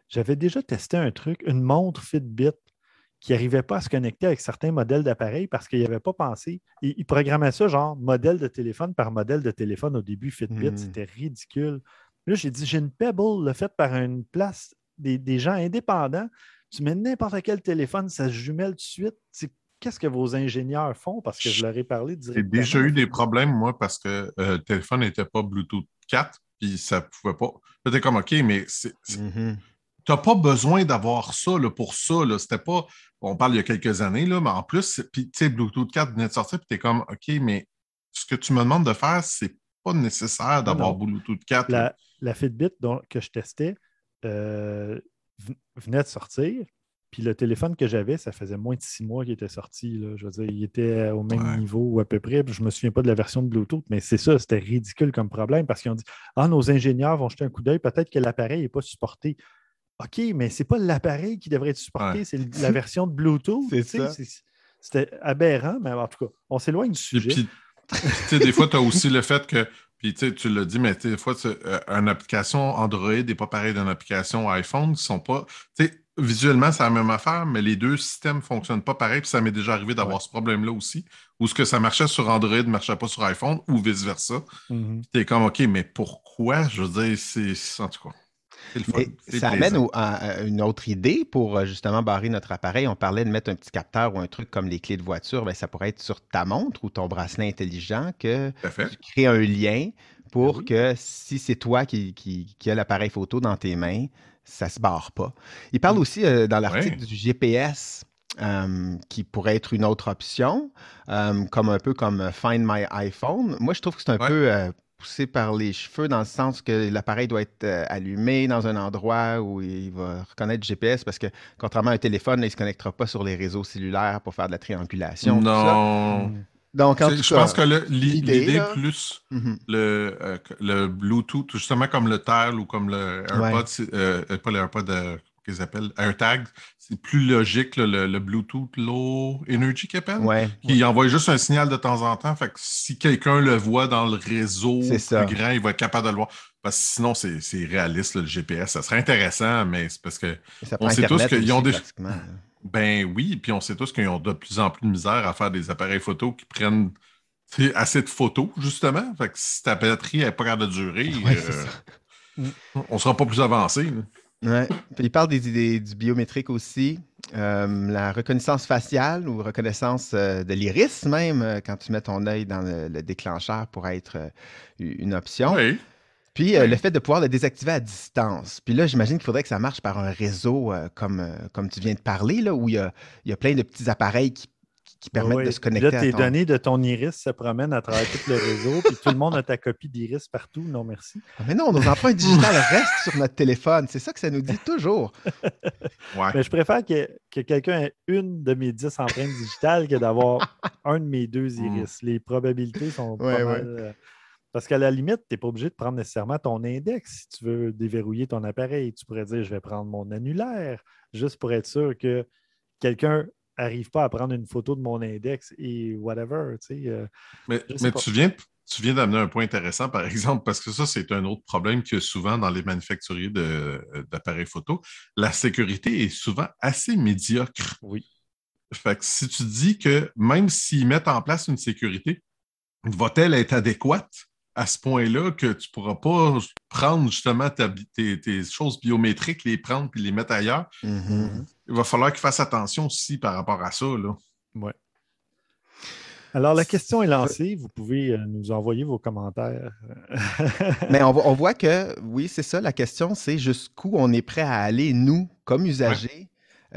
J'avais déjà testé un truc, une montre Fitbit qui n'arrivait pas à se connecter avec certains modèles d'appareils parce qu'ils n'avaient pas pensé. Ils, ils programmaient ça genre modèle de téléphone par modèle de téléphone au début, Fitbit. Hmm. C'était ridicule. Là, j'ai dit, j'ai une Pebble, le fait par une place des, des gens indépendants. Tu mets n'importe quel téléphone, ça se jumelle tout de suite. C'est- Qu'est-ce que vos ingénieurs font? Parce que je leur ai parlé J'ai directement. déjà eu des problèmes, moi, parce que euh, le téléphone n'était pas Bluetooth 4, puis ça pouvait pas. J'étais comme, OK, mais c'est- c'est- Mhm. t'as pas besoin d'avoir ça là, pour ça. Là. C'était pas. On parle il y a quelques années, là, mais en plus, puis tu sais, Bluetooth 4 venait de sortir, puis t'es comme, OK, mais ce que tu me demandes de faire, c'est pas nécessaire d'avoir. Bluetooth 4. là. la, la Fitbit dont- que je testais euh, venait de sortir. Puis le téléphone que j'avais, ça faisait moins de six mois qu'il était sorti. là. Je veux dire, il était au même Ouais. niveau ou à peu près. Je ne me souviens pas de la version de Bluetooth, mais c'est ça, c'était ridicule comme problème parce qu'ils ont dit Ah, nos ingénieurs vont jeter un coup d'œil, peut-être que l'appareil n'est pas supporté. OK, mais c'est pas l'appareil qui devrait être supporté, Ouais. c'est la version de Bluetooth. C'était aberrant, mais en tout cas, on s'éloigne du Et sujet. puis, des fois, tu as aussi le fait que, puis tu sais, tu l'as dit, mais des fois, euh, une application Android n'est pas pareil d'une application iPhone, qui sont pas, tu sais, visuellement, c'est la même affaire, mais les deux systèmes ne fonctionnent pas pareil, puis ça m'est déjà arrivé d'avoir Ouais. ce problème-là aussi, où ce que ça marchait sur Android ne marchait pas sur iPhone, ou vice-versa. Mhm. Tu es comme, OK, mais pourquoi? Je veux dire, c'est, en tout cas. Ça amène à, une autre idée pour justement barrer notre appareil. On parlait de mettre un petit capteur ou un truc comme les clés de voiture. Bien, ça pourrait être sur ta montre ou ton bracelet intelligent que tu crées un lien pour ben que si c'est toi qui, qui, qui as l'appareil photo dans tes mains, ça se barre pas. Il parle mmh. aussi dans l'article du GPS. qui pourrait être une autre option, comme un peu comme Find My iPhone. Moi, je trouve que c'est un peu poussé par les cheveux dans le sens que l'appareil doit être allumé dans un endroit où il va reconnaître GPS parce que contrairement à un téléphone, il ne se connectera pas sur les réseaux cellulaires pour faire de la triangulation. Non. Donc, je pense que l'idée plus mm-hmm. le, euh, le Bluetooth, justement comme le TEL ou comme le AirPod, euh, euh, pas le AirPod qu'ils appellent AirTag, c'est plus logique le, Bluetooth Low Energy qu'ils appellent, qui envoie juste un signal de temps en temps. Fait que si quelqu'un le voit dans le réseau plus grand, il va être capable de le voir. Parce que sinon, c'est réaliste, le GPS. Ça serait intéressant, mais c'est parce que on sait tous qu'ils ont des. Ben oui, puis on sait tous qu'ils ont de plus en plus de misère à faire des appareils photo qui prennent assez de photos, justement. Fait que si ta batterie n'est pas capable de durer, euh, on ne sera pas plus avancé. Ouais. il parle des, du biométrique aussi. Euh, la reconnaissance faciale ou reconnaissance euh, de l'iris même, quand tu mets ton œil dans le, déclencheur pour être une option. Oui. Puis le fait de pouvoir le désactiver à distance. Puis là, j'imagine qu'il faudrait que ça marche par un réseau comme, comme tu viens de parler, là, où il y, a, il y a plein de petits appareils qui qui permettent de se connecter. Là, tes données de ton iris se promènent à travers tout le réseau, puis tout le monde a ta copie d'iris partout. Non, merci. Ah, mais non, nos empreintes digitales restent sur notre téléphone. C'est ça que ça nous dit toujours. Mais je préfère que, que quelqu'un ait une de mes dix empreintes digitales que d'avoir un de mes deux mm. iris. Les probabilités sont pas mal. Euh, parce qu'à la limite, tu n'es pas obligé de prendre nécessairement ton index si tu veux déverrouiller ton appareil. Tu pourrais dire je vais prendre mon annulaire juste pour être sûr que quelqu'un n'arrive pas à prendre une photo de mon index et whatever. Euh, mais, tu viens, tu viens d'amener un point intéressant, par exemple, parce que ça, c'est un autre problème qu'il y a souvent dans les manufacturiers euh, d'appareils photo. La sécurité est souvent assez médiocre. Oui. Fait que si tu dis que même s'ils mettent en place une sécurité, va-t-elle être adéquate? à ce point-là que tu ne pourras pas prendre justement tes, choses biométriques, les prendre puis les mettre ailleurs? Mm-hmm. Il va falloir qu'ils fassent attention aussi par rapport à ça. Oui. Alors, la question est lancée. Vous pouvez euh, nous envoyer vos commentaires. Mais on, voit que, oui, c'est ça. La question, c'est jusqu'où on est prêt à aller, nous, comme usagers,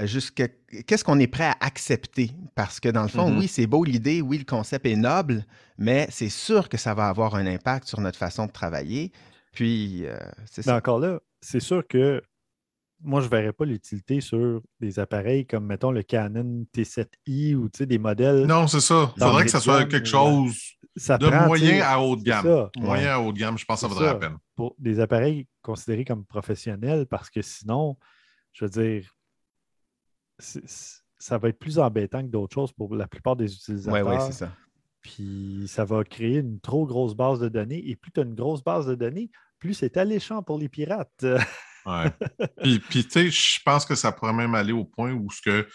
jusqu'à qu'est-ce qu'on est prêt à accepter? Parce que dans le fond, mm-hmm. oui, c'est beau l'idée, oui, le concept est noble, mais c'est sûr que ça va avoir un impact sur notre façon de travailler. Puis, euh, c'est ça. encore là, c'est sûr que moi, je ne verrais pas l'utilité sur des appareils comme, mettons, le Canon T7i ou des modèles. Non, c'est ça. Il faudrait que ça soit quelque chose de moyen à haut de gamme. Moyen à haut de gamme, je pense que ça vaudrait la peine. Pour des appareils considérés comme professionnels, parce que sinon, je veux dire, ça va être plus embêtant que d'autres choses pour la plupart des utilisateurs. Oui, oui, c'est ça. Puis ça va créer une trop grosse base de données. Et plus tu as une grosse base de données, plus c'est alléchant pour les pirates. ouais. Puis, puis tu sais, je pense que ça pourrait même aller au point où ce que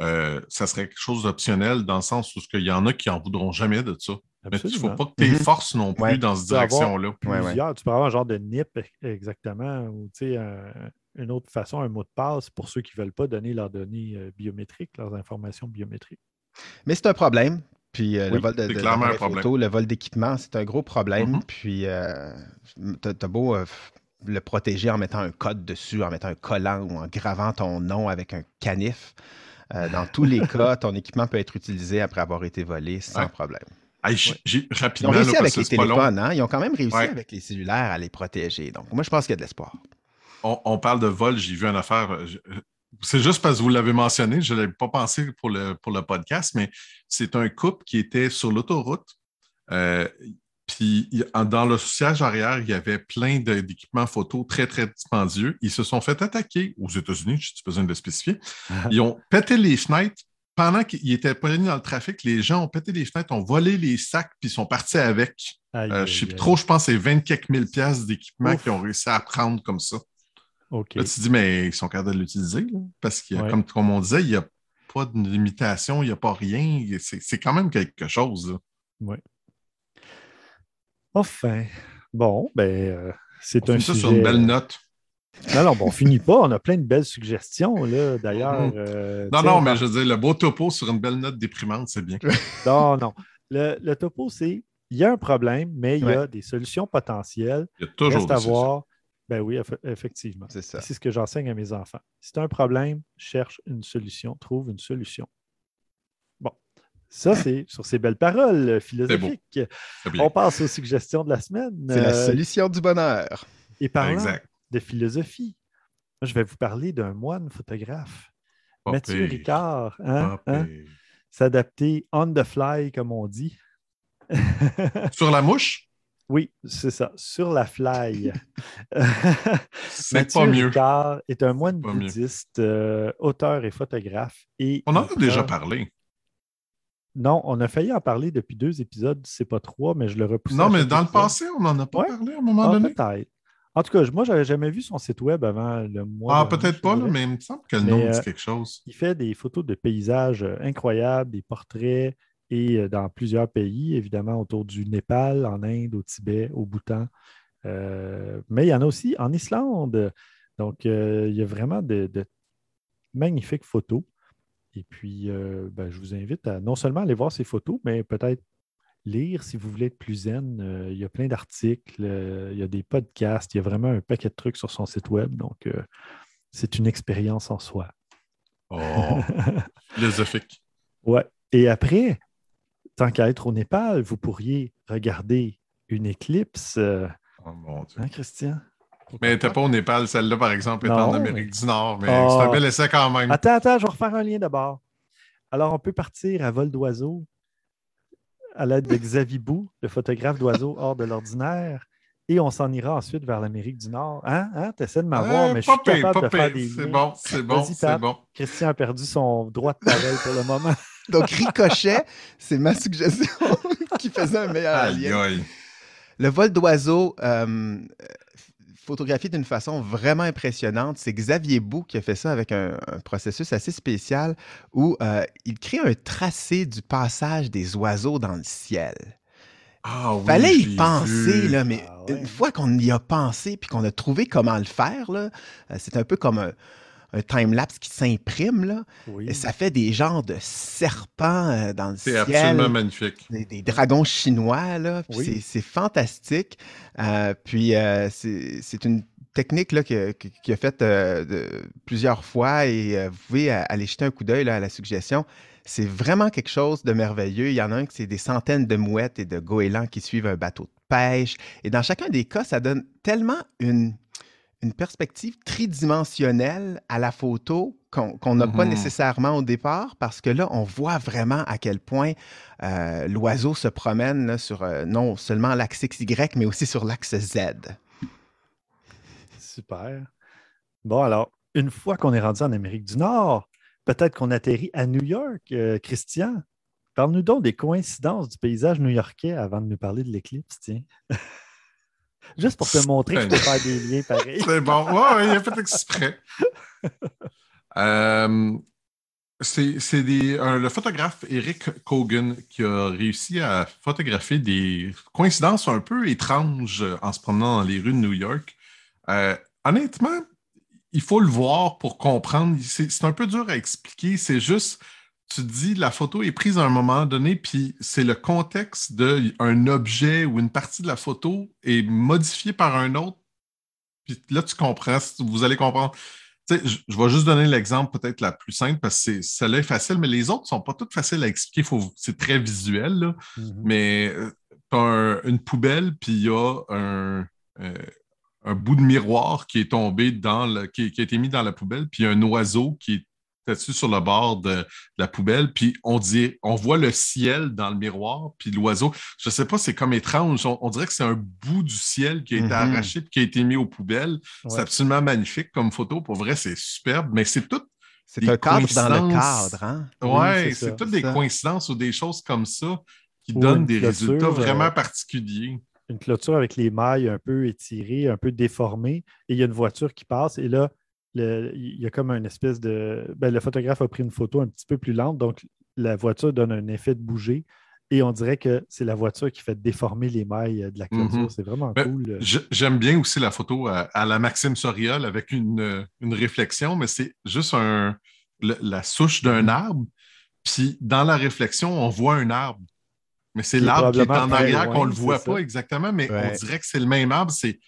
euh, ça serait quelque chose d'optionnel dans le sens où il y en a qui n'en voudront jamais de ça. Mais il ne faut pas que tu mm-hmm. forces non plus dans cette direction-là. Tu peux avoir un genre de NIP exactement, ou tu sais, une autre façon, un mot de passe pour ceux qui ne veulent pas donner leurs données euh, biométriques, leurs informations biométriques. Mais c'est un problème. Puis euh, le vol de, le vol d'équipement, c'est un gros problème. Mm-hmm. Puis euh, tu as, beau le protéger en mettant un code dessus, en mettant un collant ou en gravant ton nom avec un canif. dans tous les cas, ton équipement peut être utilisé après avoir été volé sans problème. rapidement, Ils ont réussi avec les téléphones, hein? ils ont quand même réussi avec les cellulaires à les protéger. Donc, moi, je pense qu'il y a de l'espoir on, parle de vol, j'ai vu une affaire. Euh, euh, c'est juste parce que vous l'avez mentionné, je ne l'avais pas pensé pour le, pour le podcast, mais c'est un couple qui était sur l'autoroute. Euh, puis dans le siège arrière, il y avait plein d'équipements photo très, très dispendieux. Ils se sont fait attaquer aux États-Unis, je suis besoin de le spécifier. Ils ont pété les fenêtres. Pendant qu'ils étaient pas dans le trafic, les gens ont pété les fenêtres, ont volé les sacs, puis sont partis avec. je ne sais plus trop, je pense que c'est 20 quelques mille pièces d'équipement qu'ils ont réussi à prendre comme ça. Là, tu te dis, mais ils sont capables de l'utiliser, parce que, comme, comme, on disait, il n'y a pas de limitation, il n'y a pas rien. C'est quand même quelque chose. Oui. Enfin, bon, ben, euh, c'est un sujet... ça sur une belle note. Non, non, bon, on finit pas. On a plein de belles suggestions, là, d'ailleurs. Mhm. euh, Non, non, mais je veux dire, le beau topo sur une belle note déprimante, c'est bien. Non, non. Le, le topo, c'est il y a un problème, mais il y a des solutions potentielles. Il y a toujours Reste des à solutions. voir. Ben oui, eff- effectivement. C'est ça. C'est ce que j'enseigne à mes enfants. Si tu as un problème, cherche une solution, trouve une solution. Ça, c'est sur ces belles paroles philosophiques. On passe aux suggestions de la semaine. C'est la Euh, solution du bonheur. et parlant Exact. de philosophie, moi, je vais vous parler d'un moine photographe, Mathieu. Ricard. hein, hein? S'adapter on the fly, comme on dit. Sur la mouche, Oui, c'est ça, sur la fly. c'est Mathieu pas mieux. Ricard est un moine pas bouddhiste, euh, auteur et photographe. Et On en a déjà parlé. Non, on a failli en parler depuis deux épisodes, c'est pas trois, mais je le repousse. Non, mais dans le passé, on n'en a pas Ouais. parlé à un moment Ah, donné. peut-être. En tout cas, moi, j'avais jamais vu son site web avant le mois. Ah, peut-être pas, là, mais il me semble que le nom me euh, dit quelque chose. Il fait des photos de paysages euh, incroyables, des portraits, et euh, dans plusieurs pays, évidemment, autour du Népal, en Inde, au Tibet, au Bhoutan. Euh, mais il y en a aussi en Islande. Donc, euh, il y a vraiment de, de magnifiques photos. Et puis, euh, ben, je vous invite à non seulement aller voir ces photos, mais peut-être lire si vous voulez être plus zen. Euh, il y a plein d'articles, euh, il y a des podcasts, il y a vraiment un paquet de trucs sur son site web. Donc, c'est une expérience en soi. Oh, philosophique. Ouais. Et après, tant qu'à être au Népal, vous pourriez regarder une éclipse. Oh mon Dieu. hein, Christian? Mais elle n'était pas au Népal, celle-là, par exemple, est Non, en Amérique du Nord, mais Ah. c'est un bel essai quand même. Attends, attends, je vais refaire un lien d'abord. Alors, on peut partir à vol d'oiseau à l'aide de Xavier Bou, le photographe d'oiseaux hors de l'ordinaire, et on s'en ira ensuite vers l'Amérique du Nord. Hein? hein? Tu essaies de m'avoir, Euh, mais je suis pas pire, capable de faire des C'est liens. bon, c'est bon, c'est bon. Christian a perdu son droit de parole pour le moment. Donc, Ricochet, c'est ma suggestion qui faisait un meilleur lien. Le vol d'oiseau, euh, photographié d'une façon vraiment impressionnante, c'est Xavier Bou qui a fait ça avec un, un processus assez spécial où euh, il crée un tracé du passage des oiseaux dans le ciel. Ah oui, Fallait y penser, vu. là, mais Ah ouais. une fois qu'on y a pensé puis qu'on a trouvé comment le faire, là, euh, c'est un peu comme un, un time-lapse qui s'imprime, là, Oui. et ça fait des genres de serpents euh, dans le C'est ciel absolument magnifique. des, des dragons chinois, là. Oui. c'est- C'est fantastique. Euh, puis euh, c'est c'est une technique là, que- que- qui a fait euh, de- plusieurs fois et vous pouvez aller jeter un coup d'œil là, à la suggestion. C'est vraiment quelque chose de merveilleux. Il y en a un qui c'est des centaines de mouettes et de goélands qui suivent un bateau de pêche. Et dans chacun des cas, ça donne tellement une, une perspective tridimensionnelle à la photo qu'on n'a pas Mhm. nécessairement au départ parce que là, on voit vraiment à quel point euh, l'oiseau se promène là, sur euh, non seulement l'axe XY, mais aussi sur l'axe Z. Super. Bon, alors, une fois qu'on est rendu en Amérique du Nord, peut-être qu'on atterrit à New York. Euh, Christian, parle-nous donc des coïncidences du paysage new-yorkais avant de nous parler de l'éclipse, tiens. Juste pour te montrer que je peux faire des liens pareils. C'est bon. Ouais, ouais, il a fait exprès. Euh, c'est des- un- le photographe Eric Cogan qui a réussi à photographier des coïncidences un peu étranges en se promenant dans les rues de New York. Euh, honnêtement, il faut le voir pour comprendre. C'est un peu dur à expliquer. C'est juste, tu te dis, la photo est prise à un moment donné, puis c'est le contexte d'un objet ou une partie de la photo est modifiée par un autre. Puis là, tu comprends, vous allez comprendre. Tu sais, je, je vais juste donner l'exemple peut-être la plus simple parce que c'est- celle-là est facile, mais les autres ne sont pas toutes faciles à expliquer. Faut- C'est très visuel, là. Mhm. Mais tu as une poubelle, puis il y a un, euh, un bout de miroir qui est tombé dans le, qui, qui a été mis dans la poubelle, puis un oiseau qui est dessus sur le bord de, de la poubelle, puis on dit, on voit le ciel dans le miroir, puis l'oiseau, je sais pas, c'est comme étrange. On, on dirait que c'est un bout du ciel qui a été Mhm. arraché puis qui a été mis aux poubelles. C'est absolument magnifique comme photo. Pour vrai, c'est superbe, mais c'est tout C'est Des un cadre dans le coïncidences. cadre. Hein? Oui, Ouais, c'est c'est toutes des ça. coïncidences ou des choses comme ça qui donnent des clôture, résultats euh, vraiment particuliers. Une clôture avec les mailles un peu étirées, un peu déformées, et il y a une voiture qui passe, et là, le- il y a comme une espèce de. ben, le photographe a pris une photo un petit peu plus lente, donc la voiture donne un effet de bouger. et on dirait que c'est la voiture qui fait déformer les mailles de la clôture. Mhm. C'est vraiment Ben, cool. Je- J'aime bien aussi la photo à, à la Maxime Soriol avec une, euh, une réflexion, mais c'est juste un, le- la souche d'un arbre. Puis dans la réflexion, on voit un arbre. Mais c'est l'arbre qui est en arrière qu'on ne le voit ça. pas exactement, mais Ouais. on dirait que c'est le même arbre. C'est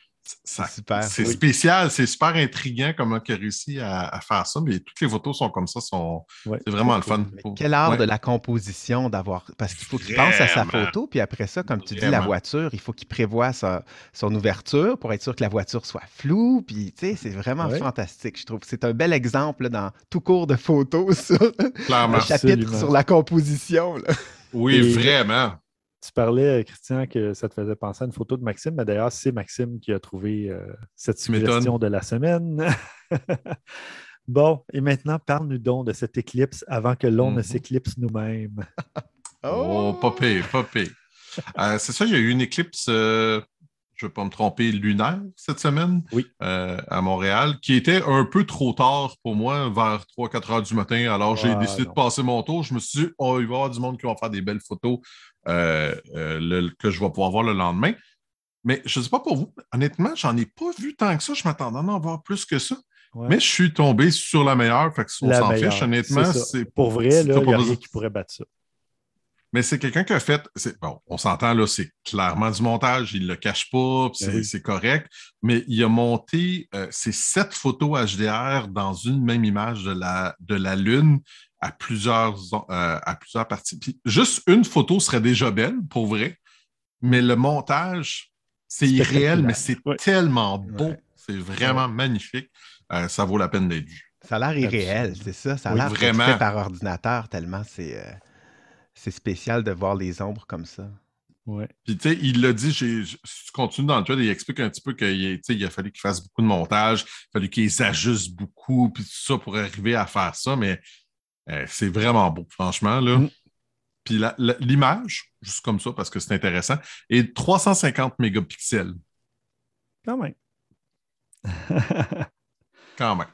C'est oui. spécial, c'est super intriguant comment il a réussi à, à faire ça. Mais toutes les photos sont comme ça, sont, Ouais. c'est vraiment le fun. Quel art Ouais. de la composition d'avoir. Parce qu'il faut qu'il pense à sa photo, puis après ça, comme tu dis, la voiture, il faut qu'il prévoie sa- son ouverture pour être sûr que la voiture soit floue. Puis, tu sais, c'est vraiment Ouais. fantastique, je trouve. C'est un bel exemple là, dans tout cours de photos, ça. Clairement. Un chapitre Absolument. sur la composition. là. Oui, Et- vraiment. Tu parlais, euh, Christian, que ça te faisait penser à une photo de Maxime, mais d'ailleurs, c'est Maxime qui a trouvé euh, cette suggestion de la semaine. bon, et maintenant, parle-nous donc de cette éclipse avant que l'on ne Mhm. s'éclipse nous-mêmes. Oh, pas pire, pas pire. Euh, c'est ça, il y a eu une éclipse, euh, je ne vais pas me tromper, lunaire cette semaine Oui. euh, à Montréal, qui était un peu trop tard pour moi, vers 3-4 heures du matin. Alors, j'ai Ah, décidé non. de passer mon tour. Je me suis dit, oh, il va y avoir du monde qui va faire des belles photos euh, euh, le- que je vais pouvoir voir le lendemain. Mais je ne sais pas pour vous, honnêtement, j'en ai pas vu tant que ça. Je m'attendais à en voir plus que ça. Ouais. Mais je suis tombé sur la meilleure, fait que on La s'en fiche. Honnêtement, c'est Pour vrai, il n'y a rien qui pourrait battre ça. mais c'est quelqu'un qui a fait. Bon, on s'entend là, c'est clairement du montage, il ne le cache pas, c'est Ben oui. c'est correct. Mais il a monté euh, ces sept photos HDR dans une même image de la, de la Lune à plusieurs, euh, à plusieurs parties. Puis juste une photo serait déjà belle, pour vrai. Mais le montage, c'est irréel, mais c'est Ouais. tellement beau. Ouais. C'est vraiment magnifique. Euh, ça vaut la peine d'être vu. Ça a l'air irréel, c'est ça. Ça a Oui, l'air vraiment. fait par ordinateur tellement c'est euh, c'est spécial de voir les ombres comme ça. Ouais. Puis, tu sais, il l'a dit, je- si tu continues dans le thread, il explique un petit peu qu'il tu sais, il a fallu qu'il fasse beaucoup de montage, il a fallu qu'il ajuste beaucoup, puis tout ça pour arriver à faire ça, mais euh, c'est vraiment beau, franchement. Là. Mm. Puis l'image, juste comme ça, parce que c'est intéressant, est de 350 mégapixels, Quand même. quand même.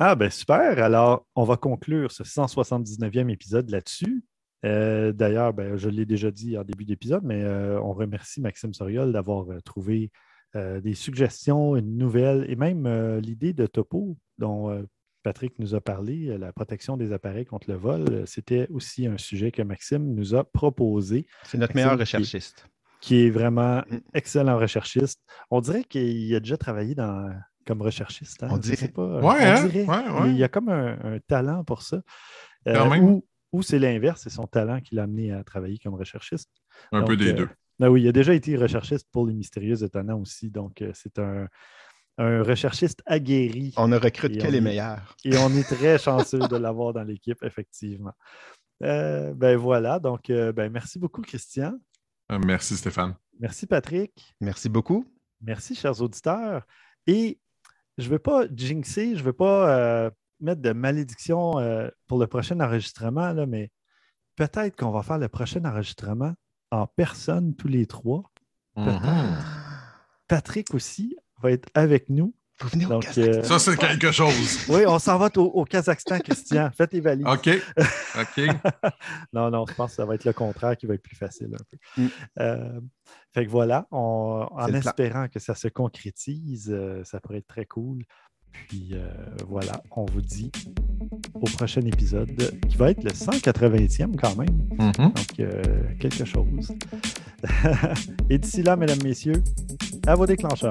Ah, ben super. Alors, on va conclure ce 179e épisode là-dessus. Euh, D'ailleurs, ben, je l'ai déjà dit en début d'épisode, mais euh, on remercie Maxime Soriol d'avoir trouvé euh, des suggestions, une nouvelle et même l'idée de topo dont Patrick nous a parlé, euh, la protection des appareils contre le vol. euh, C'était aussi un sujet que Maxime nous a proposé, C'est notre Maxime meilleur recherchiste. qui est vraiment Mm. excellent recherchiste. On dirait qu'il a déjà travaillé dans, comme recherchiste. hein? On Je dirait. sais pas, Ouais, on hein? dirait. Ouais, ouais. Il y a comme un, un talent pour ça. Euh. Ou, ou c'est l'inverse, c'est son talent qui l'a amené à travailler comme recherchiste. Un peu des euh, deux. ah oui, il a déjà été recherchiste pour les mystérieux étonnants aussi. Donc, euh, c'est un, un recherchiste aguerri. On ne recrute que les est- meilleurs. Et on est très chanceux de l'avoir dans l'équipe, effectivement. Euh, ben voilà, donc euh, ben, merci beaucoup, Christian. Euh, merci, Stéphane. Merci, Patrick. Merci beaucoup. Merci, chers auditeurs. Et je ne veux pas jinxer, je ne veux pas euh, mettre de malédiction euh, pour le prochain enregistrement, là, mais peut-être qu'on va faire le prochain enregistrement en personne tous les trois. Mhm. Patrick aussi va être avec nous. Vous venez au Donc, Kazakhstan. euh, Ça, c'est quelque chose. oui, on s'en va au, au Kazakhstan, Christian. Faites les valises. OK. OK. Non, non, je pense que ça va être le contraire qui va être plus facile un peu. Mm. Euh, fait que voilà, on- en espérant que ça se concrétise, euh, ça pourrait être très cool. Puis euh, voilà, on vous dit au prochain épisode qui va être le 180e quand même. Mhm. Donc, euh, quelque chose. Et d'ici là, mesdames, messieurs, à vos déclencheurs.